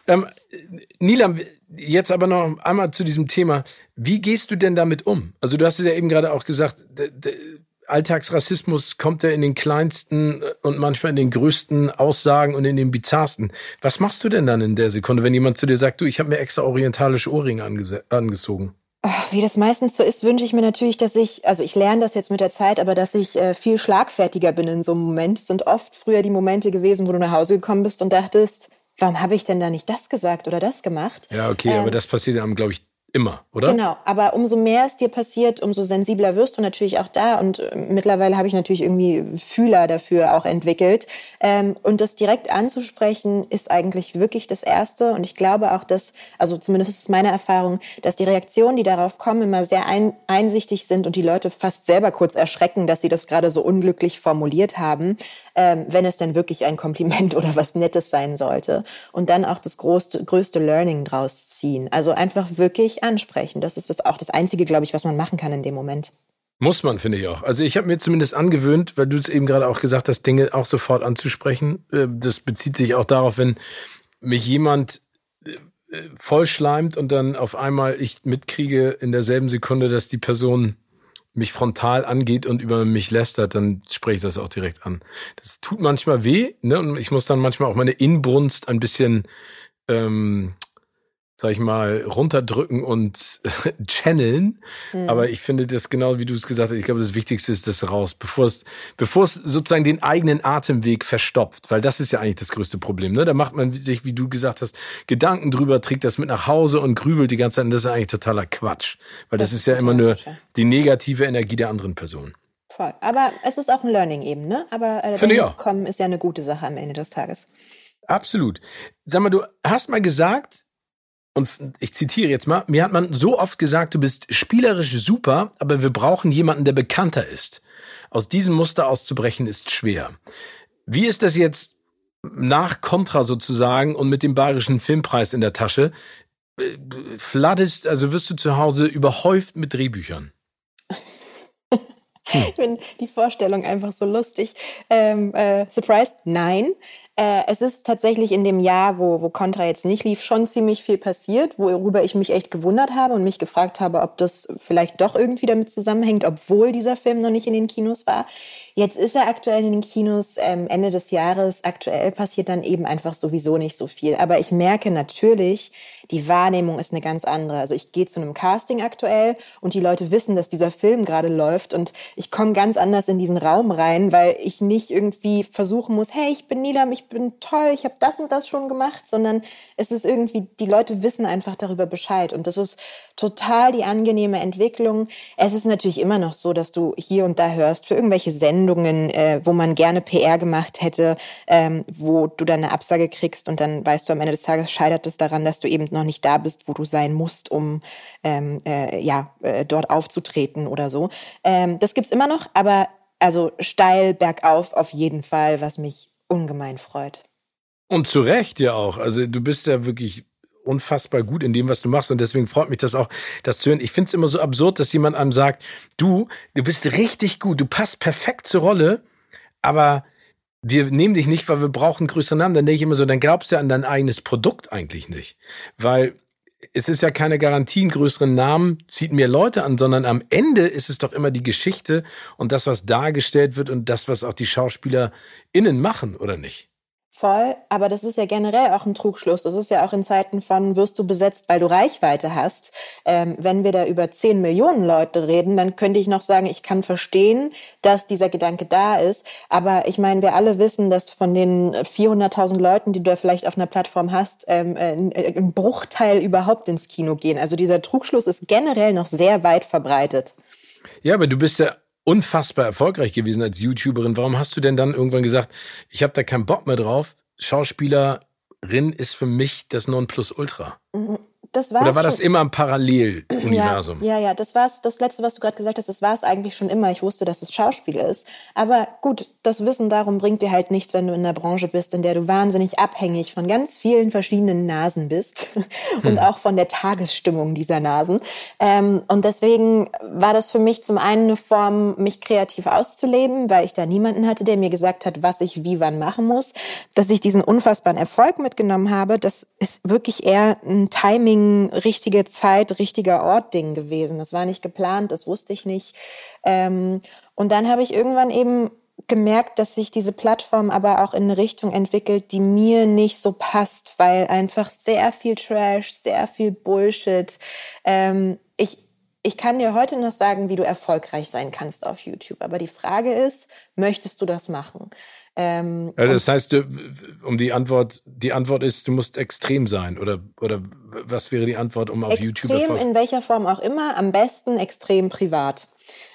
Ähm, Nilam, jetzt aber noch einmal zu diesem Thema. Wie gehst du denn damit um? Also du hast ja eben gerade auch gesagt, Alltagsrassismus kommt ja in den kleinsten und manchmal in den größten Aussagen und in den bizarrsten. Was machst du denn dann in der Sekunde, wenn jemand zu dir sagt, du, ich habe mir extra orientalische Ohrringe angezogen? Wie das meistens so ist, wünsche ich mir natürlich, dass ich, also ich lerne das jetzt mit der Zeit, aber dass ich äh, viel schlagfertiger bin in so einem Moment. Es sind oft früher die Momente gewesen, wo du nach Hause gekommen bist und dachtest, warum habe ich denn da nicht das gesagt oder das gemacht? Ja, okay, ähm, aber das passiert einem, glaube ich, Immer, oder? Genau, aber umso mehr es dir passiert, umso sensibler wirst du natürlich auch da. Und äh, mittlerweile habe ich natürlich irgendwie Fühler dafür auch entwickelt. Ähm, und das direkt anzusprechen, ist eigentlich wirklich das Erste. Und ich glaube auch, dass, also zumindest ist es meine Erfahrung, dass die Reaktionen, die darauf kommen, immer sehr ein, einsichtig sind und die Leute fast selber kurz erschrecken, dass sie das gerade so unglücklich formuliert haben, ähm, wenn es denn wirklich ein Kompliment oder was Nettes sein sollte. Und dann auch das größte, größte Learning draus ziehen. Also einfach wirklich ansprechen. Das ist das auch das Einzige, glaube ich, was man machen kann in dem Moment. Muss man, finde ich auch. Also ich habe mir zumindest angewöhnt, weil du es eben gerade auch gesagt hast, Dinge auch sofort anzusprechen. Äh, das bezieht sich auch darauf, wenn mich jemand äh, äh, vollschleimt und dann auf einmal ich mitkriege in derselben Sekunde, dass die Person mich frontal angeht und über mich lästert, dann spreche ich das auch direkt an. Das tut manchmal weh, ne? Und ich muss dann manchmal auch meine Inbrunst ein bisschen ähm, sag ich mal, runterdrücken und channeln. Mhm. Aber ich finde das genau, wie du es gesagt hast, ich glaube, das Wichtigste ist das raus, bevor es, bevor es sozusagen den eigenen Atemweg verstopft, weil das ist ja eigentlich das größte Problem. Ne? Da macht man sich, wie du gesagt hast, Gedanken drüber, trägt das mit nach Hause und grübelt die ganze Zeit. Und das ist eigentlich totaler Quatsch, weil das, das ist ja immer nur die negative Energie der anderen Person. Voll. Aber es ist auch ein Learning eben, ne? Aber äh, auch. kommen ist ja eine gute Sache am Ende des Tages. Absolut. Sag mal, du hast mal gesagt, und ich zitiere jetzt mal, mir hat man so oft gesagt, du bist spielerisch super, aber wir brauchen jemanden, der bekannter ist. Aus diesem Muster auszubrechen ist schwer. Wie ist das jetzt nach Contra sozusagen und mit dem Bayerischen Filmpreis in der Tasche? Äh, fladdest, also wirst du zu Hause überhäuft mit Drehbüchern? Ich finde die Vorstellung einfach so lustig. Ähm, äh, Surprise, nein. Äh, es ist tatsächlich in dem Jahr, wo, wo Contra jetzt nicht lief, schon ziemlich viel passiert, worüber ich mich echt gewundert habe und mich gefragt habe, ob das vielleicht doch irgendwie damit zusammenhängt, obwohl dieser Film noch nicht in den Kinos war. Jetzt ist er aktuell in den Kinos ähm, Ende des Jahres. Aktuell passiert dann eben einfach sowieso nicht so viel. Aber ich merke natürlich, die Wahrnehmung ist eine ganz andere. Also ich gehe zu einem Casting aktuell und die Leute wissen, dass dieser Film gerade läuft und ich komme ganz anders in diesen Raum rein, weil ich nicht irgendwie versuchen muss, hey, ich bin Nilam, ich bin toll, ich habe das und das schon gemacht, sondern es ist irgendwie, die Leute wissen einfach darüber Bescheid und das ist total die angenehme Entwicklung. Es ist natürlich immer noch so, dass du hier und da hörst für irgendwelche Sendungen, äh, wo man gerne PR gemacht hätte, ähm, wo du dann eine Absage kriegst und dann weißt du am Ende des Tages scheitert es daran, dass du eben noch nicht da bist, wo du sein musst, um ähm, äh, ja äh, dort aufzutreten oder so. Ähm, das gibt's immer noch, aber also steil bergauf auf jeden Fall, was mich ungemein freut. Und zu Recht ja auch. Also du bist ja wirklich unfassbar gut in dem, was du machst. Und deswegen freut mich das auch, das zu hören. Ich finde es immer so absurd, dass jemand einem sagt, du, du bist richtig gut, du passt perfekt zur Rolle, aber wir nehmen dich nicht, weil wir brauchen größere Namen. Dann denke ich immer so, dann glaubst du an dein eigenes Produkt eigentlich nicht. Weil es ist ja keine Garantie, einen größeren Namen zieht mehr Leute an, sondern am Ende ist es doch immer die Geschichte und das, was dargestellt wird und das, was auch die SchauspielerInnen machen, oder nicht? Voll, aber das ist ja generell auch ein Trugschluss. Das ist ja auch in Zeiten von wirst du besetzt, weil du Reichweite hast. Ähm, wenn wir da über 10 Millionen Leute reden, dann könnte ich noch sagen, ich kann verstehen, dass dieser Gedanke da ist. Aber ich meine, wir alle wissen, dass von den 400.000 Leuten, die du da vielleicht auf einer Plattform hast, ähm, äh, ein Bruchteil überhaupt ins Kino gehen. Also dieser Trugschluss ist generell noch sehr weit verbreitet. Ja, aber du bist ja unfassbar erfolgreich gewesen als YouTuberin. Warum hast du denn dann irgendwann gesagt, ich habe da keinen Bock mehr drauf? Schauspielerin ist für mich das Nonplusultra. Das war Oder war das immer ein Paralleluniversum? Ja, ja, ja, das war's. Das letzte, was du gerade gesagt hast, das war es eigentlich schon immer. Ich wusste, dass es Schauspiel ist. Aber gut, das Wissen darum bringt dir halt nichts, wenn du in einer Branche bist, in der du wahnsinnig abhängig von ganz vielen verschiedenen Nasen bist und hm. auch von der Tagesstimmung dieser Nasen. Ähm, und deswegen war das für mich zum einen eine Form, mich kreativ auszuleben, weil ich da niemanden hatte, der mir gesagt hat, was ich wie wann machen muss. Dass ich diesen unfassbaren Erfolg mitgenommen habe, das ist wirklich eher ein Timing Timing, richtige Zeit, richtiger Ort Ding gewesen. Das war nicht geplant, das wusste ich nicht. Ähm, und dann habe ich irgendwann eben gemerkt, dass sich diese Plattform aber auch in eine Richtung entwickelt, die mir nicht so passt, weil einfach sehr viel Trash, sehr viel Bullshit. Ähm, ich, ich kann dir heute noch sagen, wie du erfolgreich sein kannst auf YouTube. Aber die Frage ist, möchtest du das machen? Ähm, ja, das heißt, um die Antwort, die Antwort ist, du musst extrem sein oder oder was wäre die Antwort, um auf extrem YouTube Extrem in welcher Form auch immer, am besten extrem privat.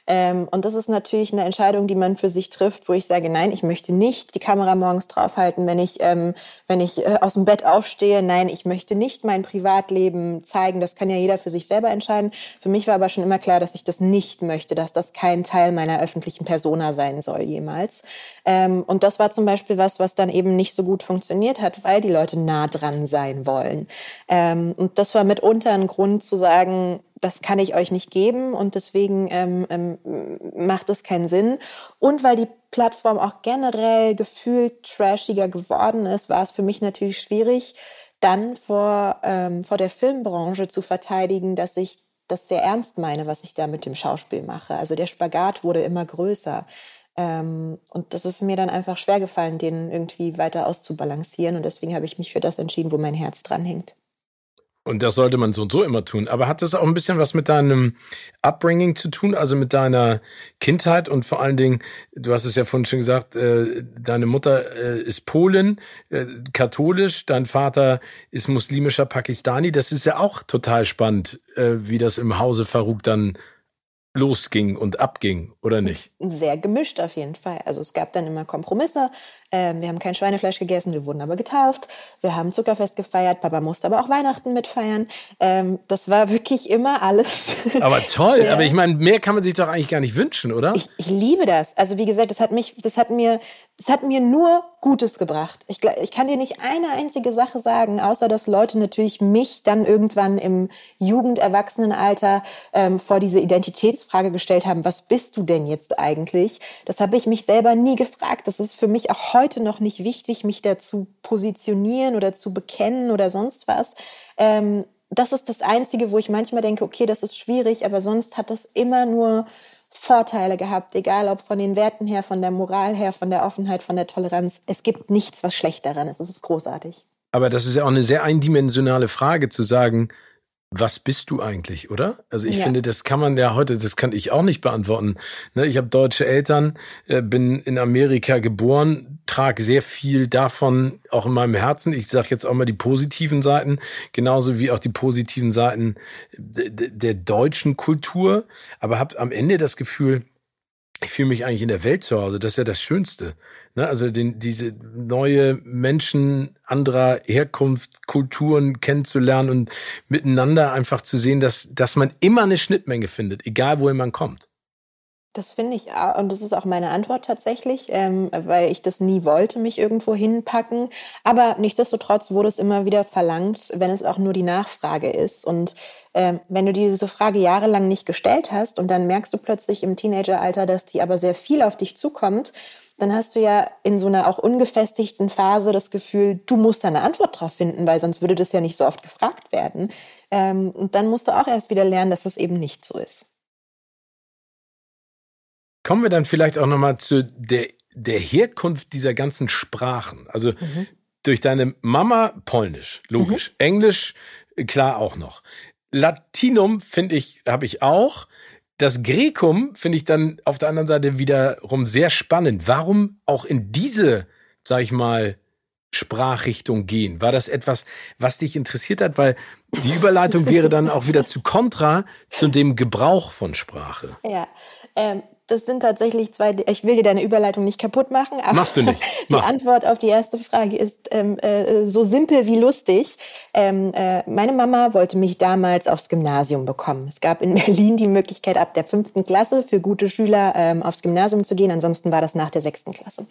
Ähm, und das ist natürlich eine Entscheidung, die man für sich trifft, wo ich sage, nein, ich möchte nicht die Kamera morgens draufhalten, wenn ich, ähm, wenn ich äh, aus dem Bett aufstehe. Nein, ich möchte nicht mein Privatleben zeigen. Das kann ja jeder für sich selber entscheiden. Für mich war aber schon immer klar, dass ich das nicht möchte, dass das kein Teil meiner öffentlichen Persona sein soll jemals. Ähm, und das war zum Beispiel was, was dann eben nicht so gut funktioniert hat, weil die Leute nah dran sein wollen. Ähm, und das war mitunter ein Grund zu sagen, das kann ich euch nicht geben und deswegen ähm, ähm, macht es keinen Sinn. Und weil die Plattform auch generell gefühlt trashiger geworden ist, war es für mich natürlich schwierig, dann vor, ähm, vor der Filmbranche zu verteidigen, dass ich das sehr ernst meine, was ich da mit dem Schauspiel mache. Also der Spagat wurde immer größer. Ähm, und das ist mir dann einfach schwer gefallen, den irgendwie weiter auszubalancieren. Und deswegen habe ich mich für das entschieden, wo mein Herz dran hängt. Und das sollte man so und so immer tun. Aber hat das auch ein bisschen was mit deinem Upbringing zu tun, also mit deiner Kindheit und vor allen Dingen, du hast es ja vorhin schon gesagt, äh, deine Mutter äh, ist Polin, äh, katholisch, dein Vater ist muslimischer Pakistani. Das ist ja auch total spannend, äh, wie das im Hause Farouk dann losging und abging, oder nicht? Sehr gemischt auf jeden Fall. Also es gab dann immer Kompromisse. Ähm, wir haben kein Schweinefleisch gegessen, wir wurden aber getauft. Wir haben Zuckerfest gefeiert, Papa musste aber auch Weihnachten mitfeiern. Ähm, das war wirklich immer alles. Aber toll, ja. aber ich meine, mehr kann man sich doch eigentlich gar nicht wünschen, oder? Ich, ich liebe das. Also wie gesagt, das hat mich, das hat mir, das hat mir nur Gutes gebracht. Ich, ich kann dir nicht eine einzige Sache sagen, außer dass Leute natürlich mich dann irgendwann im Jugend-Erwachsenenalter ähm, vor diese Identitätsfrage gestellt haben, was bist du denn jetzt eigentlich? Das habe ich mich selber nie gefragt. Das ist für mich auch heute heute noch nicht wichtig, mich dazu positionieren oder zu bekennen oder sonst was. Ähm, das ist das Einzige, wo ich manchmal denke, okay, das ist schwierig, aber sonst hat das immer nur Vorteile gehabt, egal ob von den Werten her, von der Moral her, von der Offenheit, von der Toleranz. Es gibt nichts, was schlecht daran ist. Es ist großartig. Aber das ist ja auch eine sehr eindimensionale Frage zu sagen, was bist du eigentlich, oder? Also ich ja. finde, das kann man ja heute, das kann ich auch nicht beantworten. Ne, ich habe deutsche Eltern, äh, bin in Amerika geboren, trage sehr viel davon auch in meinem Herzen. Ich sage jetzt auch mal die positiven Seiten, genauso wie auch die positiven Seiten der deutschen Kultur, aber habe am Ende das Gefühl, ich fühle mich eigentlich in der Welt zu Hause. Das ist ja das Schönste. Ne? Also den, diese neue Menschen anderer Herkunft, Kulturen kennenzulernen und miteinander einfach zu sehen, dass, dass man immer eine Schnittmenge findet, egal wohin man kommt. Das finde ich, und das ist auch meine Antwort tatsächlich, ähm, weil ich das nie wollte, mich irgendwo hinpacken. Aber nichtsdestotrotz wurde es immer wieder verlangt, wenn es auch nur die Nachfrage ist. Und ähm, wenn du diese Frage jahrelang nicht gestellt hast und dann merkst du plötzlich im Teenageralter, dass die aber sehr viel auf dich zukommt, dann hast du ja in so einer auch ungefestigten Phase das Gefühl, du musst da eine Antwort drauf finden, weil sonst würde das ja nicht so oft gefragt werden. Ähm, und dann musst du auch erst wieder lernen, dass das eben nicht so ist. Kommen wir dann vielleicht auch nochmal zu der, der Herkunft dieser ganzen Sprachen. Also mhm. durch deine Mama Polnisch, logisch. Mhm. Englisch, klar auch noch. Latinum finde ich, habe ich auch. Das Grekum finde ich dann auf der anderen Seite wiederum sehr spannend. Warum auch in diese, sag ich mal, Sprachrichtung gehen? War das etwas, was dich interessiert hat? Weil die Überleitung wäre dann auch wieder zu kontra zu dem Gebrauch von Sprache. Ja, ähm, das sind tatsächlich zwei. Ich will dir deine Überleitung nicht kaputt machen, aber Machst du nicht. Mach. die Antwort auf die erste Frage ist ähm, äh, so simpel wie lustig. Ähm, äh, meine Mama wollte mich damals aufs Gymnasium bekommen. Es gab in Berlin die Möglichkeit, ab der fünften Klasse für gute Schüler ähm, aufs Gymnasium zu gehen. Ansonsten war das nach der sechsten Klasse.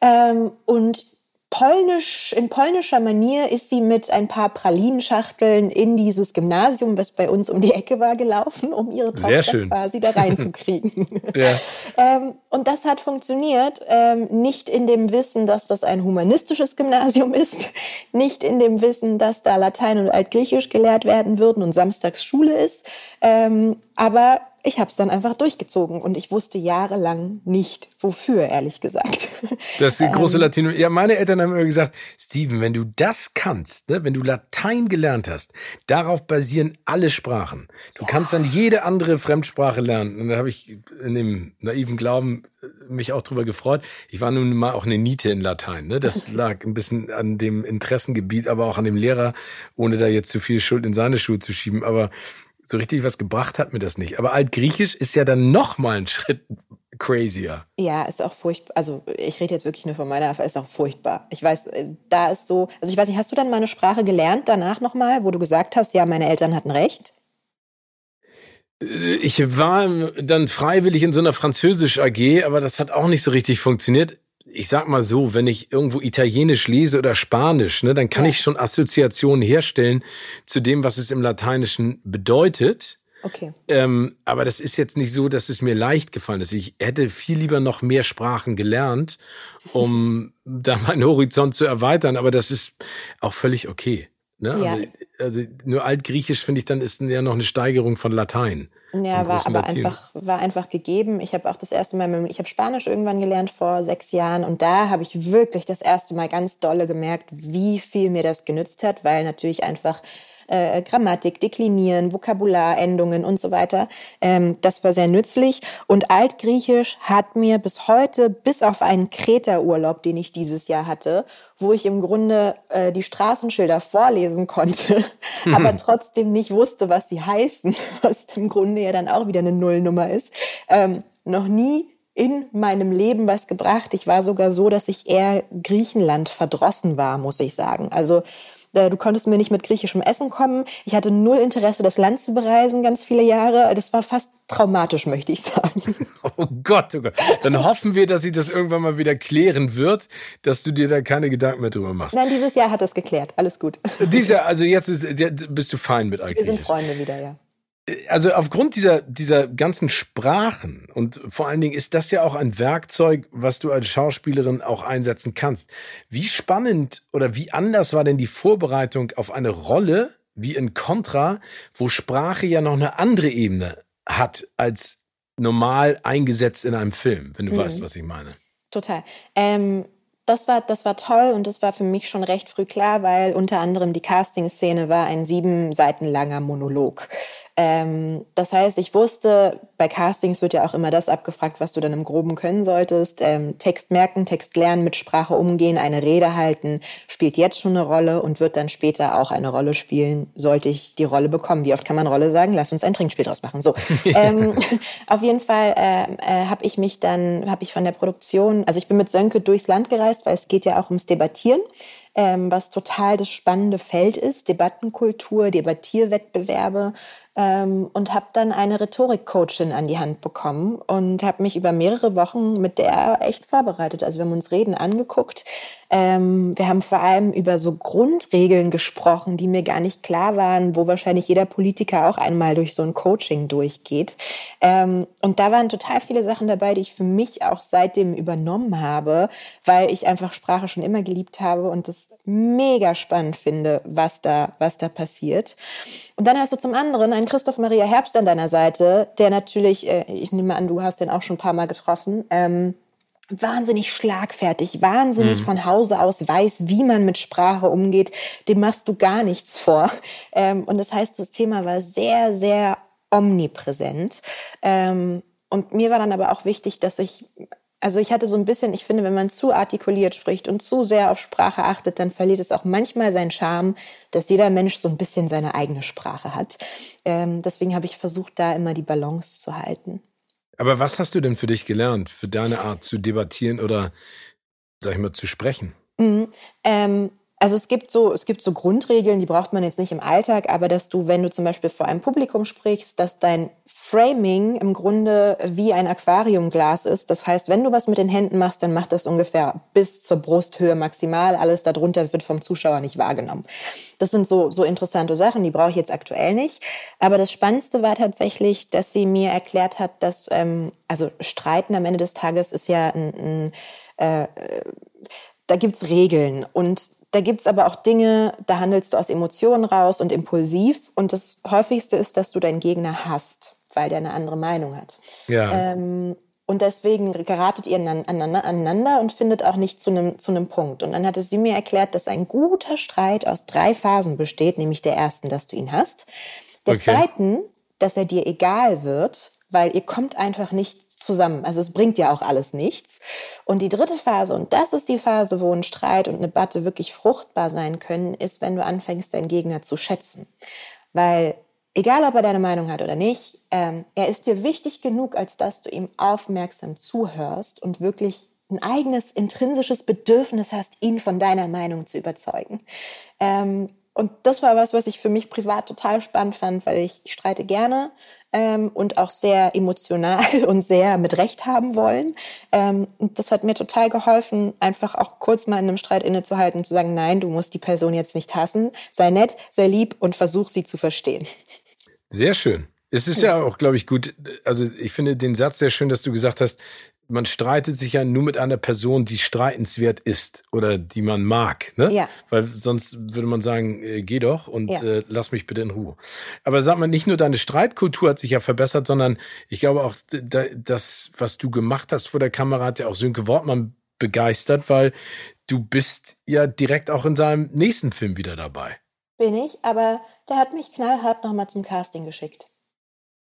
Ähm, und polnisch, in polnischer Manier ist sie mit ein paar Pralinschachteln in dieses Gymnasium, was bei uns um die Ecke war, gelaufen, um ihre Tochter quasi da reinzukriegen. ja. ähm, und das hat funktioniert, ähm, nicht in dem Wissen, dass das ein humanistisches Gymnasium ist, nicht in dem Wissen, dass da Latein und Altgriechisch gelehrt werden würden und samstags Schule ist, ähm, aber ich habe es dann einfach durchgezogen und ich wusste jahrelang nicht, wofür, ehrlich gesagt. Das ist die große ähm, Latino. Ja, meine Eltern haben immer gesagt, Steven, wenn du das kannst, ne, wenn du Latein gelernt hast, darauf basieren alle Sprachen. Du ja. kannst dann jede andere Fremdsprache lernen. Und da habe ich in dem naiven Glauben äh, mich auch drüber gefreut. Ich war nun mal auch eine Niete in Latein. Ne? Das lag ein bisschen an dem Interessengebiet, aber auch an dem Lehrer, ohne da jetzt zu viel Schuld in seine Schuhe zu schieben. Aber so richtig was gebracht hat mir das nicht. Aber Altgriechisch ist ja dann noch mal ein Schritt crazier. Ja, ist auch furchtbar. Also ich rede jetzt wirklich nur von meiner Erfahrung, ist auch furchtbar. Ich weiß, äh, da ist so, also ich weiß nicht, hast du dann mal eine Sprache gelernt danach nochmal, wo du gesagt hast, ja, meine Eltern hatten recht? Äh, ich war dann freiwillig in so einer Französisch AG, aber das hat auch nicht so richtig funktioniert ich sag mal so, wenn ich irgendwo Italienisch lese oder Spanisch, ne, dann kann ja. ich schon Assoziationen herstellen zu dem, was es im Lateinischen bedeutet. Okay. Ähm, aber das ist jetzt nicht so, dass es mir leicht gefallen ist. Ich hätte viel lieber noch mehr Sprachen gelernt, um da meinen Horizont zu erweitern. Aber das ist auch völlig okay. Ne? Ja. Also nur Altgriechisch finde ich dann ist ja noch eine Steigerung von Latein. Ja, war aber einfach, war einfach gegeben. Ich habe auch das erste Mal, ich habe Spanisch irgendwann gelernt vor sechs Jahren und da habe ich wirklich das erste Mal ganz dolle gemerkt, wie viel mir das genützt hat, weil natürlich einfach äh, Grammatik, Deklinieren, Vokabular, Endungen und so weiter. Ähm, das war sehr nützlich. Und Altgriechisch hat mir bis heute, bis auf einen Kreta-Urlaub, den ich dieses Jahr hatte, wo ich im Grunde äh, die Straßenschilder vorlesen konnte, mhm. aber trotzdem nicht wusste, was sie heißen, was im Grunde ja dann auch wieder eine Nullnummer ist, ähm, noch nie in meinem Leben was gebracht. Ich war sogar so, dass ich eher Griechenland verdrossen war, muss ich sagen. Also du konntest mir nicht mit griechischem Essen kommen. Ich hatte null Interesse, das Land zu bereisen, ganz viele Jahre. Das war fast traumatisch, möchte ich sagen. Oh Gott, oh Gott. Dann hoffen wir, dass sich das irgendwann mal wieder klären wird, dass du dir da keine Gedanken mehr drüber machst. Nein, dieses Jahr hat es geklärt. Alles gut. Dieses Jahr, also jetzt, ist, jetzt bist du fein mit Altgriechisch. Wir sind Freunde wieder, ja. Also aufgrund dieser, dieser ganzen Sprachen und vor allen Dingen ist das ja auch ein Werkzeug, was du als Schauspielerin auch einsetzen kannst. Wie spannend oder wie anders war denn die Vorbereitung auf eine Rolle wie in Contra, wo Sprache ja noch eine andere Ebene hat als normal eingesetzt in einem Film, wenn du mhm. weißt, was ich meine. Total. Ähm, das war, das war toll und das war für mich schon recht früh klar, weil unter anderem die Casting-Szene war ein sieben Seiten langer Monolog. Ähm, das heißt, ich wusste, bei Castings wird ja auch immer das abgefragt, was du dann im Groben können solltest. Ähm, Text merken, Text lernen, mit Sprache umgehen, eine Rede halten, spielt jetzt schon eine Rolle und wird dann später auch eine Rolle spielen, sollte ich die Rolle bekommen. Wie oft kann man Rolle sagen? Lass uns ein Trinkspiel draus machen. So, ähm, auf jeden Fall äh, äh, habe ich mich dann, habe ich von der Produktion, also ich bin mit Sönke durchs Land gereist, weil es geht ja auch ums Debattieren ähm, was total das spannende Feld ist, Debattenkultur, Debattierwettbewerbe ähm, und habe dann eine Rhetorikcoachin an die Hand bekommen und habe mich über mehrere Wochen mit der echt vorbereitet. Also wir haben uns Reden angeguckt. Ähm, wir haben vor allem über so Grundregeln gesprochen, die mir gar nicht klar waren, wo wahrscheinlich jeder Politiker auch einmal durch so ein Coaching durchgeht. Ähm, und da waren total viele Sachen dabei, die ich für mich auch seitdem übernommen habe, weil ich einfach Sprache schon immer geliebt habe und das mega spannend finde, was da, was da passiert. Und dann hast du zum anderen einen Christoph Maria Herbst an deiner Seite, der natürlich, äh, ich nehme an, du hast den auch schon ein paar Mal getroffen, ähm, wahnsinnig schlagfertig, wahnsinnig mhm. von Hause aus weiß, wie man mit Sprache umgeht. Dem machst du gar nichts vor. Ähm, und das heißt, das Thema war sehr, sehr omnipräsent. Ähm, und mir war dann aber auch wichtig, dass ich also ich hatte so ein bisschen, ich finde, wenn man zu artikuliert spricht und zu sehr auf Sprache achtet, dann verliert es auch manchmal seinen Charme, dass jeder Mensch so ein bisschen seine eigene Sprache hat. Ähm, deswegen habe ich versucht, da immer die Balance zu halten. Aber was hast du denn für dich gelernt, für deine Art zu debattieren oder, sag ich mal, zu sprechen? Mhm. Ähm, also es gibt so, es gibt so Grundregeln, die braucht man jetzt nicht im Alltag, aber dass du, wenn du zum Beispiel vor einem Publikum sprichst, dass dein Framing im Grunde wie ein Aquariumglas ist. Das heißt, wenn du was mit den Händen machst, dann mach das ungefähr bis zur Brusthöhe maximal. Alles darunter wird vom Zuschauer nicht wahrgenommen. Das sind so, so interessante Sachen, die brauche ich jetzt aktuell nicht. Aber das Spannendste war tatsächlich, dass sie mir erklärt hat, dass, ähm, also Streiten am Ende des Tages ist ja ein, ein äh, da gibt's Regeln und da gibt's aber auch Dinge, da handelst du aus Emotionen raus und impulsiv. Und das häufigste ist, dass du deinen Gegner hast weil der eine andere Meinung hat. Ja. Ähm, und deswegen geratet ihr aneinander und findet auch nicht zu einem, zu einem Punkt. Und dann hatte sie mir erklärt, dass ein guter Streit aus drei Phasen besteht, nämlich der ersten, dass du ihn hast. Der okay. zweiten, dass er dir egal wird, weil ihr kommt einfach nicht zusammen. Also es bringt ja auch alles nichts. Und die dritte Phase, und das ist die Phase, wo ein Streit und eine Debatte wirklich fruchtbar sein können, ist, wenn du anfängst, deinen Gegner zu schätzen. Weil egal ob er deine Meinung hat oder nicht, ähm, er ist dir wichtig genug, als dass du ihm aufmerksam zuhörst und wirklich ein eigenes intrinsisches Bedürfnis hast, ihn von deiner Meinung zu überzeugen. Ähm, und das war was, was ich für mich privat total spannend fand, weil ich, ich streite gerne ähm, und auch sehr emotional und sehr mit Recht haben wollen. Ähm, und das hat mir total geholfen, einfach auch kurz mal in einem Streit innezuhalten und zu sagen, nein, du musst die Person jetzt nicht hassen, sei nett, sei lieb und versuch sie zu verstehen. Sehr schön. Es ist ja auch, glaube ich, gut. Also ich finde den Satz sehr schön, dass du gesagt hast, man streitet sich ja nur mit einer Person, die streitenswert ist oder die man mag, ne? Ja. Weil sonst würde man sagen, äh, geh doch und ja. äh, lass mich bitte in Ruhe. Aber sag mal, nicht nur deine Streitkultur hat sich ja verbessert, sondern ich glaube auch, das, was du gemacht hast vor der Kamera, hat ja auch Sönke Wortmann begeistert, weil du bist ja direkt auch in seinem nächsten Film wieder dabei. Bin ich, aber der hat mich knallhart nochmal zum Casting geschickt.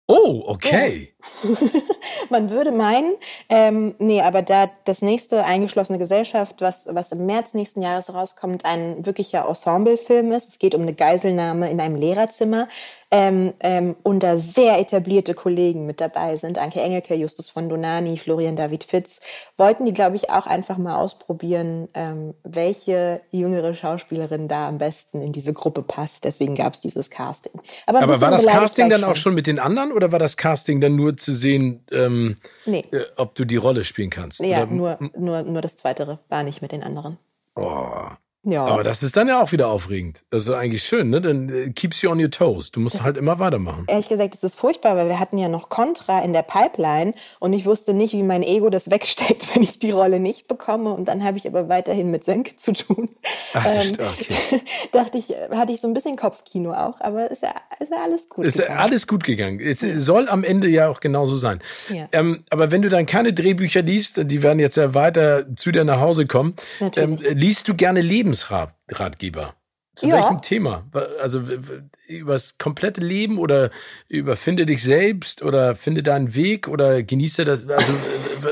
Oh, okay. Ja. Man würde meinen, ähm, nee, aber da das nächste eingeschlossene Gesellschaft, was, was im März nächsten Jahres rauskommt, ein wirklicher Ensemblefilm ist. Es geht um eine Geiselnahme in einem Lehrerzimmer ähm, ähm, und da sehr etablierte Kollegen mit dabei sind. Anke Engelke, Justus von Donani, Florian David Fitz. Wollten die, glaube ich, auch einfach mal ausprobieren, ähm, welche jüngere Schauspielerin da am besten in diese Gruppe passt. Deswegen gab es dieses Casting. Aber, Aber war das Casting dann auch schon mit den anderen oder war das Casting dann nur zu sehen, ähm, nee. äh, ob du die Rolle spielen kannst? Ja, nur, nur, nur das Zweite war nicht mit den anderen. Oh. Ja. Aber das ist dann ja auch wieder aufregend. Das ist eigentlich schön, ne? Dann äh, keeps you on your toes. Du musst das, halt immer weitermachen. Ehrlich gesagt, das ist furchtbar, weil wir hatten ja noch Contra in der Pipeline und ich wusste nicht, wie mein Ego das wegsteckt, wenn ich die Rolle nicht bekomme. Und dann habe ich aber weiterhin mit Sönke zu tun. Ach, ähm, okay. dachte ich, hatte ich so ein bisschen Kopfkino auch, aber ist ja, ist ja alles gut ist gegangen. Alles gut gegangen. Es soll am Ende ja auch genauso sein. Ja. Ähm, aber wenn du dann keine Drehbücher liest, die werden jetzt ja weiter zu dir nach Hause kommen, ähm, liest du gerne Lebensratgeber? Zu ja. welchem Thema? Also über das komplette Leben oder über finde dich selbst oder finde deinen Weg oder genieße das? Also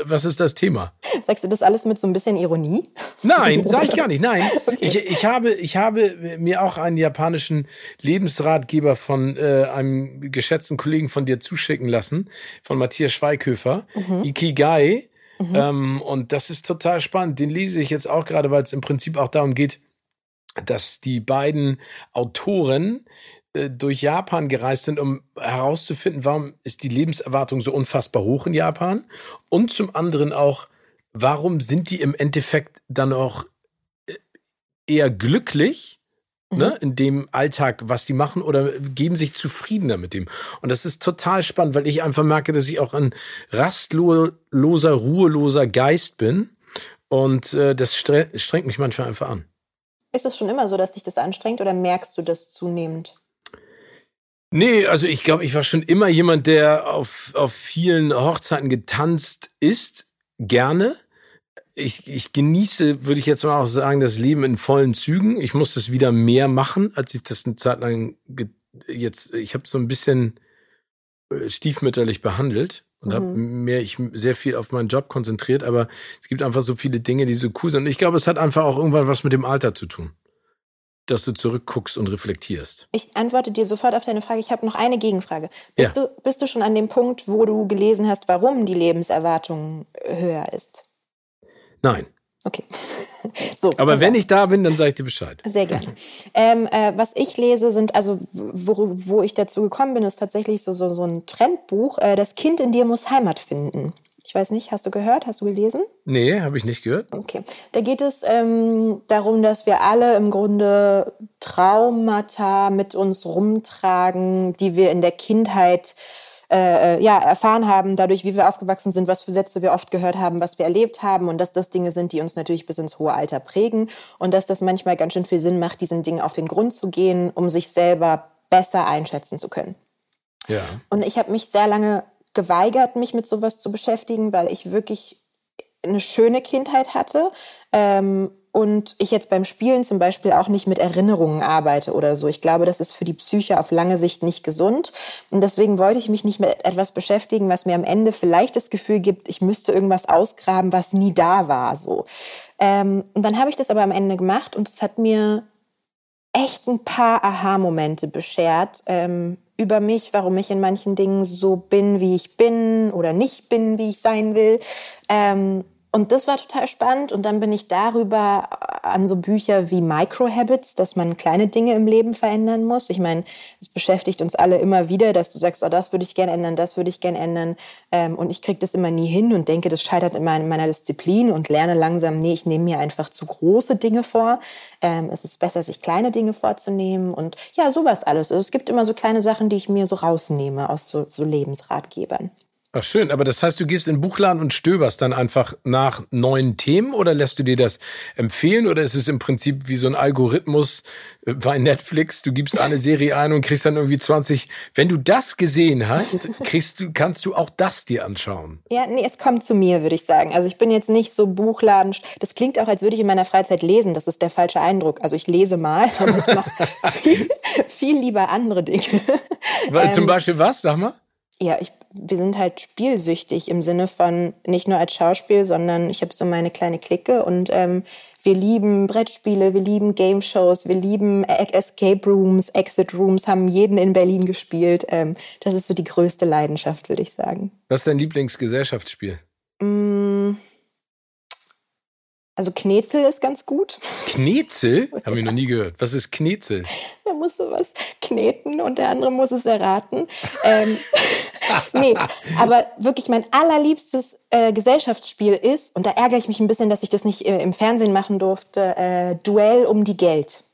was ist das Thema? Sagst du das alles mit so ein bisschen Ironie? Nein, sage ich gar nicht. Nein, okay. ich, ich habe ich habe mir auch einen japanischen Lebensratgeber von äh, einem geschätzten Kollegen von dir zuschicken lassen, von Matthias Schweighöfer, mhm. Ikigai. Mhm. Ähm, und das ist total spannend. Den lese ich jetzt auch gerade, weil es im Prinzip auch darum geht, dass die beiden Autoren äh, durch Japan gereist sind, um herauszufinden, warum ist die Lebenserwartung so unfassbar hoch in Japan und zum anderen auch, warum sind die im Endeffekt dann auch äh, eher glücklich mhm. ne, in dem Alltag, was die machen oder geben sich zufriedener mit dem. Und das ist total spannend, weil ich einfach merke, dass ich auch ein rastloser, ruheloser Geist bin und äh, das strengt mich manchmal einfach an. Ist es schon immer so, dass dich das anstrengt oder merkst du das zunehmend? Nee, also ich glaube, ich war schon immer jemand, der auf, auf vielen Hochzeiten getanzt ist, gerne. Ich, ich genieße, würde ich jetzt mal auch sagen, das Leben in vollen Zügen. Ich muss das wieder mehr machen, als ich das eine Zeit lang jetzt, ich habe so ein bisschen äh, stiefmütterlich behandelt und mhm. habe mir ich sehr viel auf meinen Job konzentriert, aber es gibt einfach so viele Dinge, die so cool sind. Und ich glaube, es hat einfach auch irgendwann was mit dem Alter zu tun, dass du zurückguckst und reflektierst. Ich antworte dir sofort auf deine Frage. Ich habe noch eine Gegenfrage. Bist, ja. du, bist du schon an dem Punkt, wo du gelesen hast, warum die Lebenserwartung höher ist? Nein. Okay. so, Aber wenn ich da bin, dann sage ich dir Bescheid. Sehr gerne. Ähm, äh, was ich lese, sind, also wo, wo ich dazu gekommen bin, ist tatsächlich so, so, so ein Trendbuch. Äh, das Kind in dir muss Heimat finden. Ich weiß nicht, hast du gehört? Hast du gelesen? Nee, habe ich nicht gehört. Okay. Da geht es ähm, darum, dass wir alle im Grunde Traumata mit uns rumtragen, die wir in der Kindheit äh, äh, ja, erfahren haben, dadurch, wie wir aufgewachsen sind, was für Sätze wir oft gehört haben, was wir erlebt haben und dass das Dinge sind, die uns natürlich bis ins hohe Alter prägen und dass das manchmal ganz schön viel Sinn macht, diesen Dingen auf den Grund zu gehen, um sich selber besser einschätzen zu können. Ja. Und ich habe mich sehr lange geweigert, mich mit sowas zu beschäftigen, weil ich wirklich eine schöne Kindheit hatte ähm, und ich jetzt beim Spielen zum Beispiel auch nicht mit Erinnerungen arbeite oder so. Ich glaube, das ist für die Psyche auf lange Sicht nicht gesund. Und deswegen wollte ich mich nicht mit etwas beschäftigen, was mir am Ende vielleicht das Gefühl gibt, ich müsste irgendwas ausgraben, was nie da war. So. Ähm, und dann habe ich das aber am Ende gemacht und es hat mir echt ein paar Aha-Momente beschert ähm, über mich, warum ich in manchen Dingen so bin, wie ich bin oder nicht bin, wie ich sein will. Ähm, und das war total spannend. Und dann bin ich darüber an so Bücher wie Microhabits, dass man kleine Dinge im Leben verändern muss. Ich meine, es beschäftigt uns alle immer wieder, dass du sagst, oh, das würde ich gerne ändern, das würde ich gerne ändern. Ähm, und ich kriege das immer nie hin und denke, das scheitert immer in meiner Disziplin und lerne langsam, nee, ich nehme mir einfach zu große Dinge vor. Ähm, es ist besser, sich kleine Dinge vorzunehmen. Und ja, sowas alles. Also es gibt immer so kleine Sachen, die ich mir so rausnehme aus so, so Lebensratgebern. Ach schön, aber das heißt, du gehst in den Buchladen und stöberst dann einfach nach neuen Themen oder lässt du dir das empfehlen oder ist es im Prinzip wie so ein Algorithmus äh, bei Netflix, du gibst eine Serie ein und kriegst dann irgendwie 20. Wenn du das gesehen hast, kriegst du, kannst du auch das dir anschauen. Ja, nee, es kommt zu mir, würde ich sagen. Also ich bin jetzt nicht so Buchladen. Das klingt auch, als würde ich in meiner Freizeit lesen. Das ist der falsche Eindruck. Also ich lese mal, aber ich mache viel, viel lieber andere Dinge. Weil, ähm, zum Beispiel was, sag mal? Ja, ich wir sind halt spielsüchtig im Sinne von nicht nur als Schauspiel, sondern ich habe so meine kleine Clique und ähm, wir lieben Brettspiele, wir lieben Game Shows, wir lieben Escape Rooms, Exit Rooms, haben jeden in Berlin gespielt. Ähm, das ist so die größte Leidenschaft, würde ich sagen. Was ist dein Lieblingsgesellschaftsspiel? Mm, also Knezel ist ganz gut. Knezel? Habe ich noch nie gehört. Was ist Knezel? Da musst du was kneten und der andere muss es erraten. ähm, nee, aber wirklich mein allerliebstes äh, Gesellschaftsspiel ist, und da ärgere ich mich ein bisschen, dass ich das nicht äh, im Fernsehen machen durfte, äh, Duell um die Geld.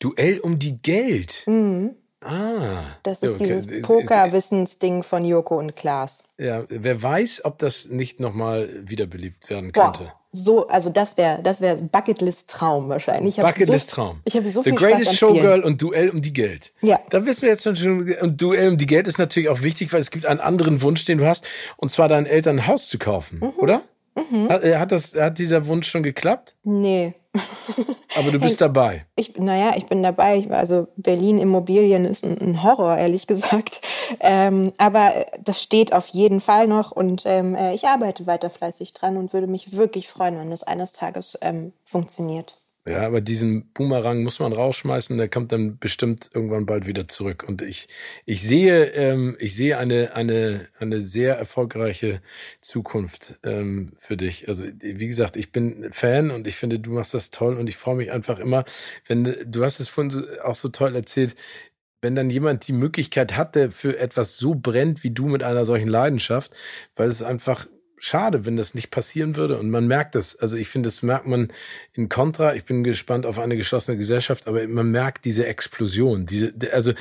Duell um die Geld? Mhm. Ah. Das ist okay. dieses Pokerwissensding von Joko und Klaas. Ja, wer weiß, ob das nicht nochmal wiederbelebt werden könnte. Boah, so, also das wäre das wäre Bucketlist-Traum wahrscheinlich. Bucketlist-Traum. So, ich habe so The viel Greatest Showgirl und Duell um die Geld. Ja. Da wissen wir jetzt schon, und Duell um die Geld ist natürlich auch wichtig, weil es gibt einen anderen Wunsch, den du hast, und zwar deinen Eltern ein Haus zu kaufen, mhm. oder? Mhm. Hat, äh, hat, das, hat dieser Wunsch schon geklappt? Nee. Aber du bist dabei. Ich, naja, ich bin dabei. Also Berlin Immobilien ist ein, ein Horror, ehrlich gesagt. Ähm, aber das steht auf jeden Fall noch und ähm, äh, ich arbeite weiter fleißig dran und würde mich wirklich freuen, wenn das eines Tages ähm, funktioniert. Ja, aber diesen Boomerang muss man rausschmeißen, der kommt dann bestimmt irgendwann bald wieder zurück. Und ich, ich sehe, ähm, ich sehe eine, eine, eine sehr erfolgreiche Zukunft ähm, für dich. Also wie gesagt, ich bin Fan und ich finde, du machst das toll und ich freue mich einfach immer, wenn du hast es vorhin auch so toll erzählt, wenn dann jemand die Möglichkeit hatte, für etwas so brennt wie du mit einer solchen Leidenschaft, weil es einfach schade, wenn das nicht passieren würde. Und man merkt das. Also ich finde, das merkt man in Contra. Ich bin gespannt auf eine geschlossene Gesellschaft, aber man merkt diese Explosion. Diese, also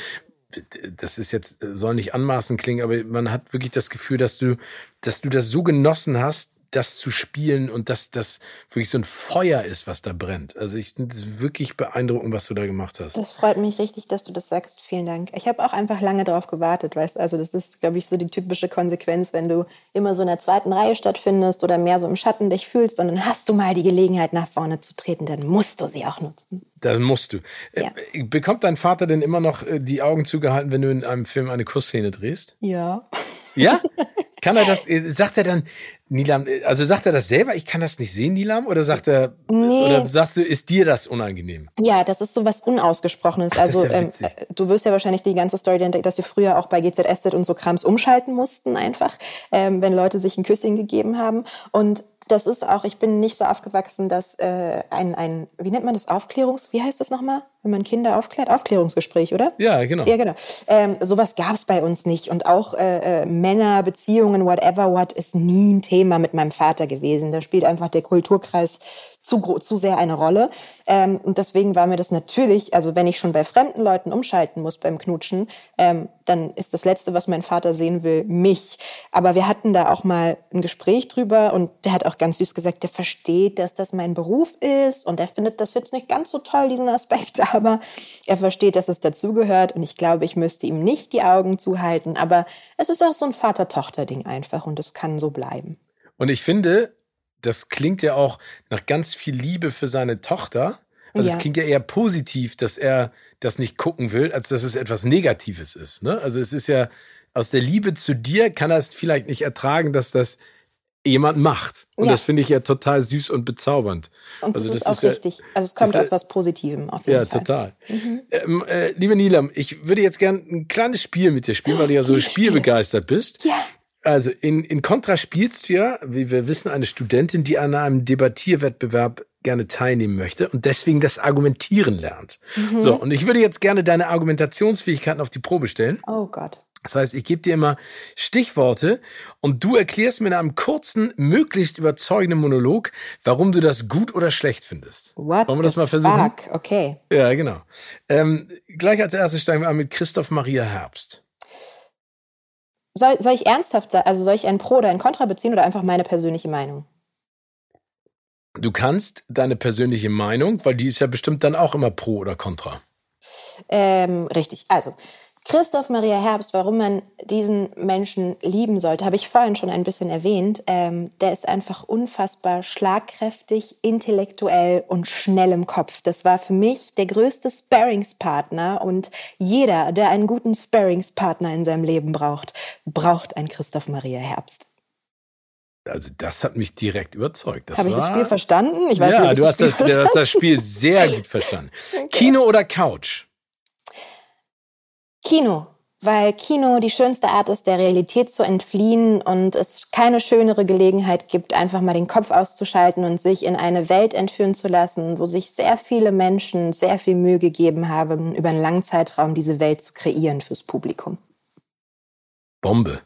das ist jetzt, soll nicht anmaßend klingen, aber man hat wirklich das Gefühl, dass du, dass du das so genossen hast, das zu spielen und dass das wirklich so ein Feuer ist, was da brennt. Also ich finde es wirklich beeindruckend, was du da gemacht hast. Das freut mich richtig, dass du das sagst. Vielen Dank. Ich habe auch einfach lange darauf gewartet, weißt du. Also das ist, glaube ich, so die typische Konsequenz, wenn du immer so in der zweiten Reihe stattfindest oder mehr so im Schatten dich fühlst und dann hast du mal die Gelegenheit, nach vorne zu treten, dann musst du sie auch nutzen. Das musst du. Äh, ja. Bekommt dein Vater denn immer noch äh, die Augen zugehalten, wenn du in einem Film eine Kussszene drehst? Ja. Ja? Kann er das, äh, sagt er dann, Nilam, also sagt er das selber, ich kann das nicht sehen, Nilam? Oder sagt er, nee. oder sagst du, ist dir das unangenehm? Ja, das ist so was Unausgesprochenes. Ach, also, ja ähm, du wirst ja wahrscheinlich die ganze Story entdecken, dass wir früher auch bei GZSZ und so Krams umschalten mussten, einfach, ähm, wenn Leute sich ein Küsschen gegeben haben. Und das ist auch, ich bin nicht so aufgewachsen, dass äh, ein, ein, wie nennt man das, Aufklärungs, wie heißt das nochmal, wenn man Kinder aufklärt? Aufklärungsgespräch, oder? Ja, genau. Ja, genau. Ähm, sowas gab es bei uns nicht. Und auch äh, äh, Männer, Beziehungen, whatever what, ist nie ein Thema mit meinem Vater gewesen. Da spielt einfach der Kulturkreis zu, zu sehr eine Rolle. Ähm, und deswegen war mir das natürlich, also wenn ich schon bei fremden Leuten umschalten muss beim Knutschen, ähm, dann ist das Letzte, was mein Vater sehen will, mich. Aber wir hatten da auch mal ein Gespräch drüber und der hat auch ganz süß gesagt, der versteht, dass das mein Beruf ist und er findet das jetzt nicht ganz so toll, diesen Aspekt, aber er versteht, dass es dazugehört und ich glaube, ich müsste ihm nicht die Augen zuhalten. Aber es ist auch so ein Vater-Tochter-Ding einfach und es kann so bleiben. Und ich finde, das klingt ja auch nach ganz viel Liebe für seine Tochter. Also ja. es klingt ja eher positiv, dass er das nicht gucken will, als dass es etwas Negatives ist. Ne? Also es ist ja aus der Liebe zu dir kann er es vielleicht nicht ertragen, dass das jemand macht. Und ja. das finde ich ja total süß und bezaubernd. Und das also das ist auch ist richtig. Ja, also es kommt aus was Positivem auf jeden ja, Fall. Ja, total. Mhm. Ähm, äh, liebe Nilam, ich würde jetzt gern ein kleines Spiel mit dir spielen, weil du ja so spielbegeistert bist. Ja. Also in, in Contra spielst du ja, wie wir wissen, eine Studentin, die an einem Debattierwettbewerb gerne teilnehmen möchte und deswegen das Argumentieren lernt. Mhm. So, und ich würde jetzt gerne deine Argumentationsfähigkeiten auf die Probe stellen. Oh Gott. Das heißt, ich gebe dir immer Stichworte und du erklärst mir in einem kurzen, möglichst überzeugenden Monolog, warum du das gut oder schlecht findest. What Wollen wir das mal versuchen? Fuck? Okay. Ja, genau. Ähm, gleich als erstes steigen wir an mit Christoph Maria Herbst. Soll, soll ich ernsthaft sagen, also soll ich ein Pro oder ein Contra beziehen oder einfach meine persönliche Meinung? Du kannst deine persönliche Meinung, weil die ist ja bestimmt dann auch immer Pro oder Contra. Ähm, richtig. Also, Christoph Maria Herbst, warum man diesen Menschen lieben sollte, habe ich vorhin schon ein bisschen erwähnt. Ähm, der ist einfach unfassbar schlagkräftig, intellektuell und schnell im Kopf. Das war für mich der größte Sparringspartner und jeder, der einen guten Sparringspartner in seinem Leben braucht, braucht einen Christoph Maria Herbst. Also das hat mich direkt überzeugt. Habe ich das Spiel verstanden? Ich weiß ja, nicht, du hast das, du hast das Spiel sehr gut verstanden. Okay. Kino oder Couch? Kino, weil Kino die schönste Art ist, der Realität zu entfliehen und es keine schönere Gelegenheit gibt, einfach mal den Kopf auszuschalten und sich in eine Welt entführen zu lassen, wo sich sehr viele Menschen sehr viel Mühe gegeben haben, über einen langen Zeitraum diese Welt zu kreieren fürs Publikum. Bombe.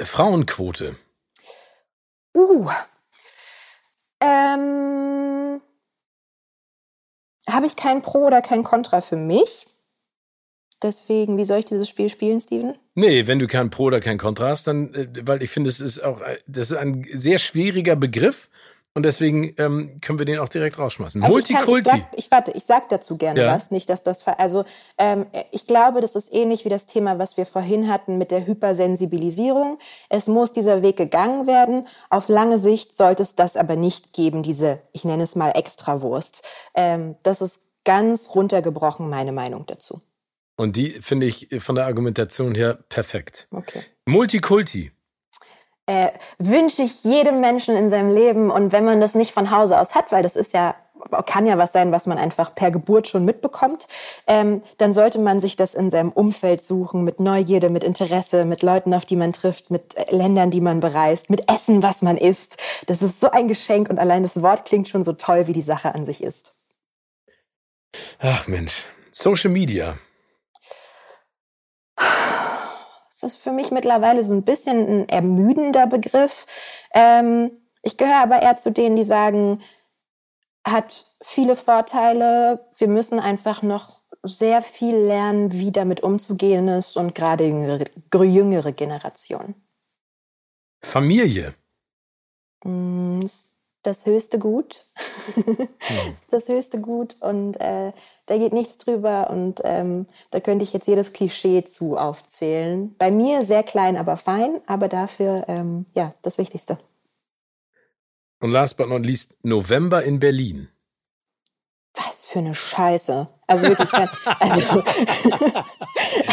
Frauenquote. Uh. Ähm, Habe ich kein Pro oder kein Contra für mich. Deswegen, wie soll ich dieses Spiel spielen, Steven? Nee, wenn du kein Pro oder kein Contra hast, dann, äh, weil ich finde, es ist auch, äh, das ist ein sehr schwieriger Begriff und deswegen ähm, können wir den auch direkt rausschmeißen. Also ich kann- Multikulti. Ich, sag, ich warte, ich sag dazu gerne Ja. was, nicht, dass das also ähm, ich glaube, das ist ähnlich wie das Thema, was wir vorhin hatten mit der Hypersensibilisierung. Es muss dieser Weg gegangen werden. Auf lange Sicht sollte es das aber nicht geben, diese, ich nenne es mal Extrawurst. Ähm, das ist ganz runtergebrochen meine Meinung dazu. Und die finde ich von der Argumentation her perfekt. Okay. Multikulti. äh, wünsche ich jedem Menschen in seinem Leben. Und wenn man das nicht von Hause aus hat, weil das ist ja, kann ja was sein, was man einfach per Geburt schon mitbekommt, ähm, dann sollte man sich das in seinem Umfeld suchen, mit Neugierde, mit Interesse, mit Leuten, auf die man trifft, mit äh, Ländern, die man bereist, mit Essen, was man isst. Das ist so ein Geschenk und allein das Wort klingt schon so toll, wie die Sache an sich ist. Ach Mensch. Social Media. Das ist für mich mittlerweile so ein bisschen ein ermüdender Begriff. Ähm, ich gehöre aber eher zu denen, die sagen, hat viele Vorteile. Wir müssen einfach noch sehr viel lernen, wie damit umzugehen ist und gerade jüngere, jüngere Generation. Familie. Mm, Das höchste Gut. Ist das höchste Gut und äh, da geht nichts drüber und ähm, da könnte ich jetzt jedes Klischee zu aufzählen. Bei mir sehr klein, aber fein, aber dafür ähm, ja das Wichtigste. Und last but not least, November in Berlin. Was für eine Scheiße. Also wirklich, kann, also,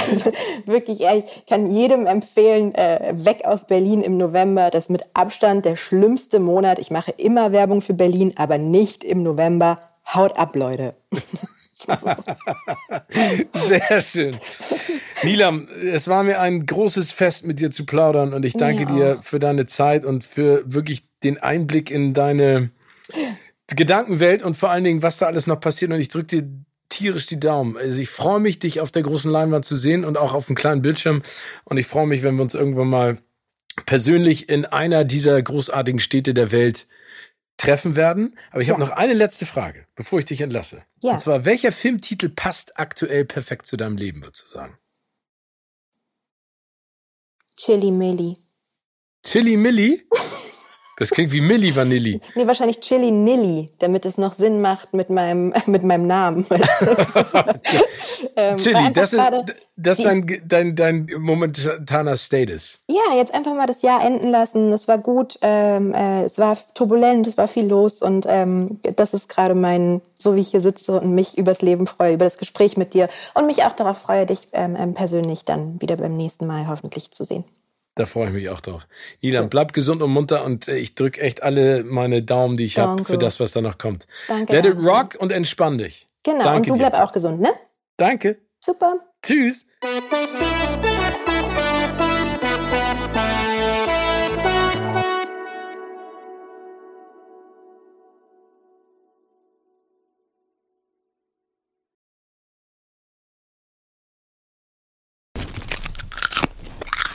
also wirklich ehrlich, ich kann jedem empfehlen, äh, weg aus Berlin im November. Das ist mit Abstand der schlimmste Monat. Ich mache immer Werbung für Berlin, aber nicht im November. Haut ab, Leute. Sehr schön. Nilam, es war mir ein großes Fest, mit dir zu plaudern und ich danke Mir dir für deine Zeit und für wirklich den Einblick in deine Gedankenwelt und vor allen Dingen, was da alles noch passiert. Und ich drücke dir tierisch die Daumen. Also ich freue mich, dich auf der großen Leinwand zu sehen und auch auf dem kleinen Bildschirm. Und ich freue mich, wenn wir uns irgendwann mal persönlich in einer dieser großartigen Städte der Welt treffen werden. Aber ich habe Ja. noch eine letzte Frage, bevor ich dich entlasse. Ja. Und zwar, welcher Filmtitel passt aktuell perfekt zu deinem Leben, würdest du sagen? Chili Milli. Chili Milli? Das klingt wie Milli Vanilli. Nee, wahrscheinlich Chili Nilly, damit es noch Sinn macht mit meinem, mit meinem Namen. ähm, Chili, das ist, das ist dein, dein, dein momentaner Status. Ja, jetzt einfach mal das Jahr enden lassen. Es war gut, ähm, äh, es war turbulent, es war viel los und ähm, das ist gerade mein, so wie ich hier sitze und mich übers Leben freue, über das Gespräch mit dir und mich auch darauf freue, dich ähm, ähm, persönlich dann wieder beim nächsten Mal hoffentlich zu sehen. Da freue ich mich auch drauf. Nilan, bleib gesund und munter und äh, ich drücke echt alle meine Daumen, die ich habe, für das, was da noch kommt. Danke. Let it rock und entspann dich. Genau, Danke und du dir. bleib auch gesund, ne? Danke. Super. Tschüss.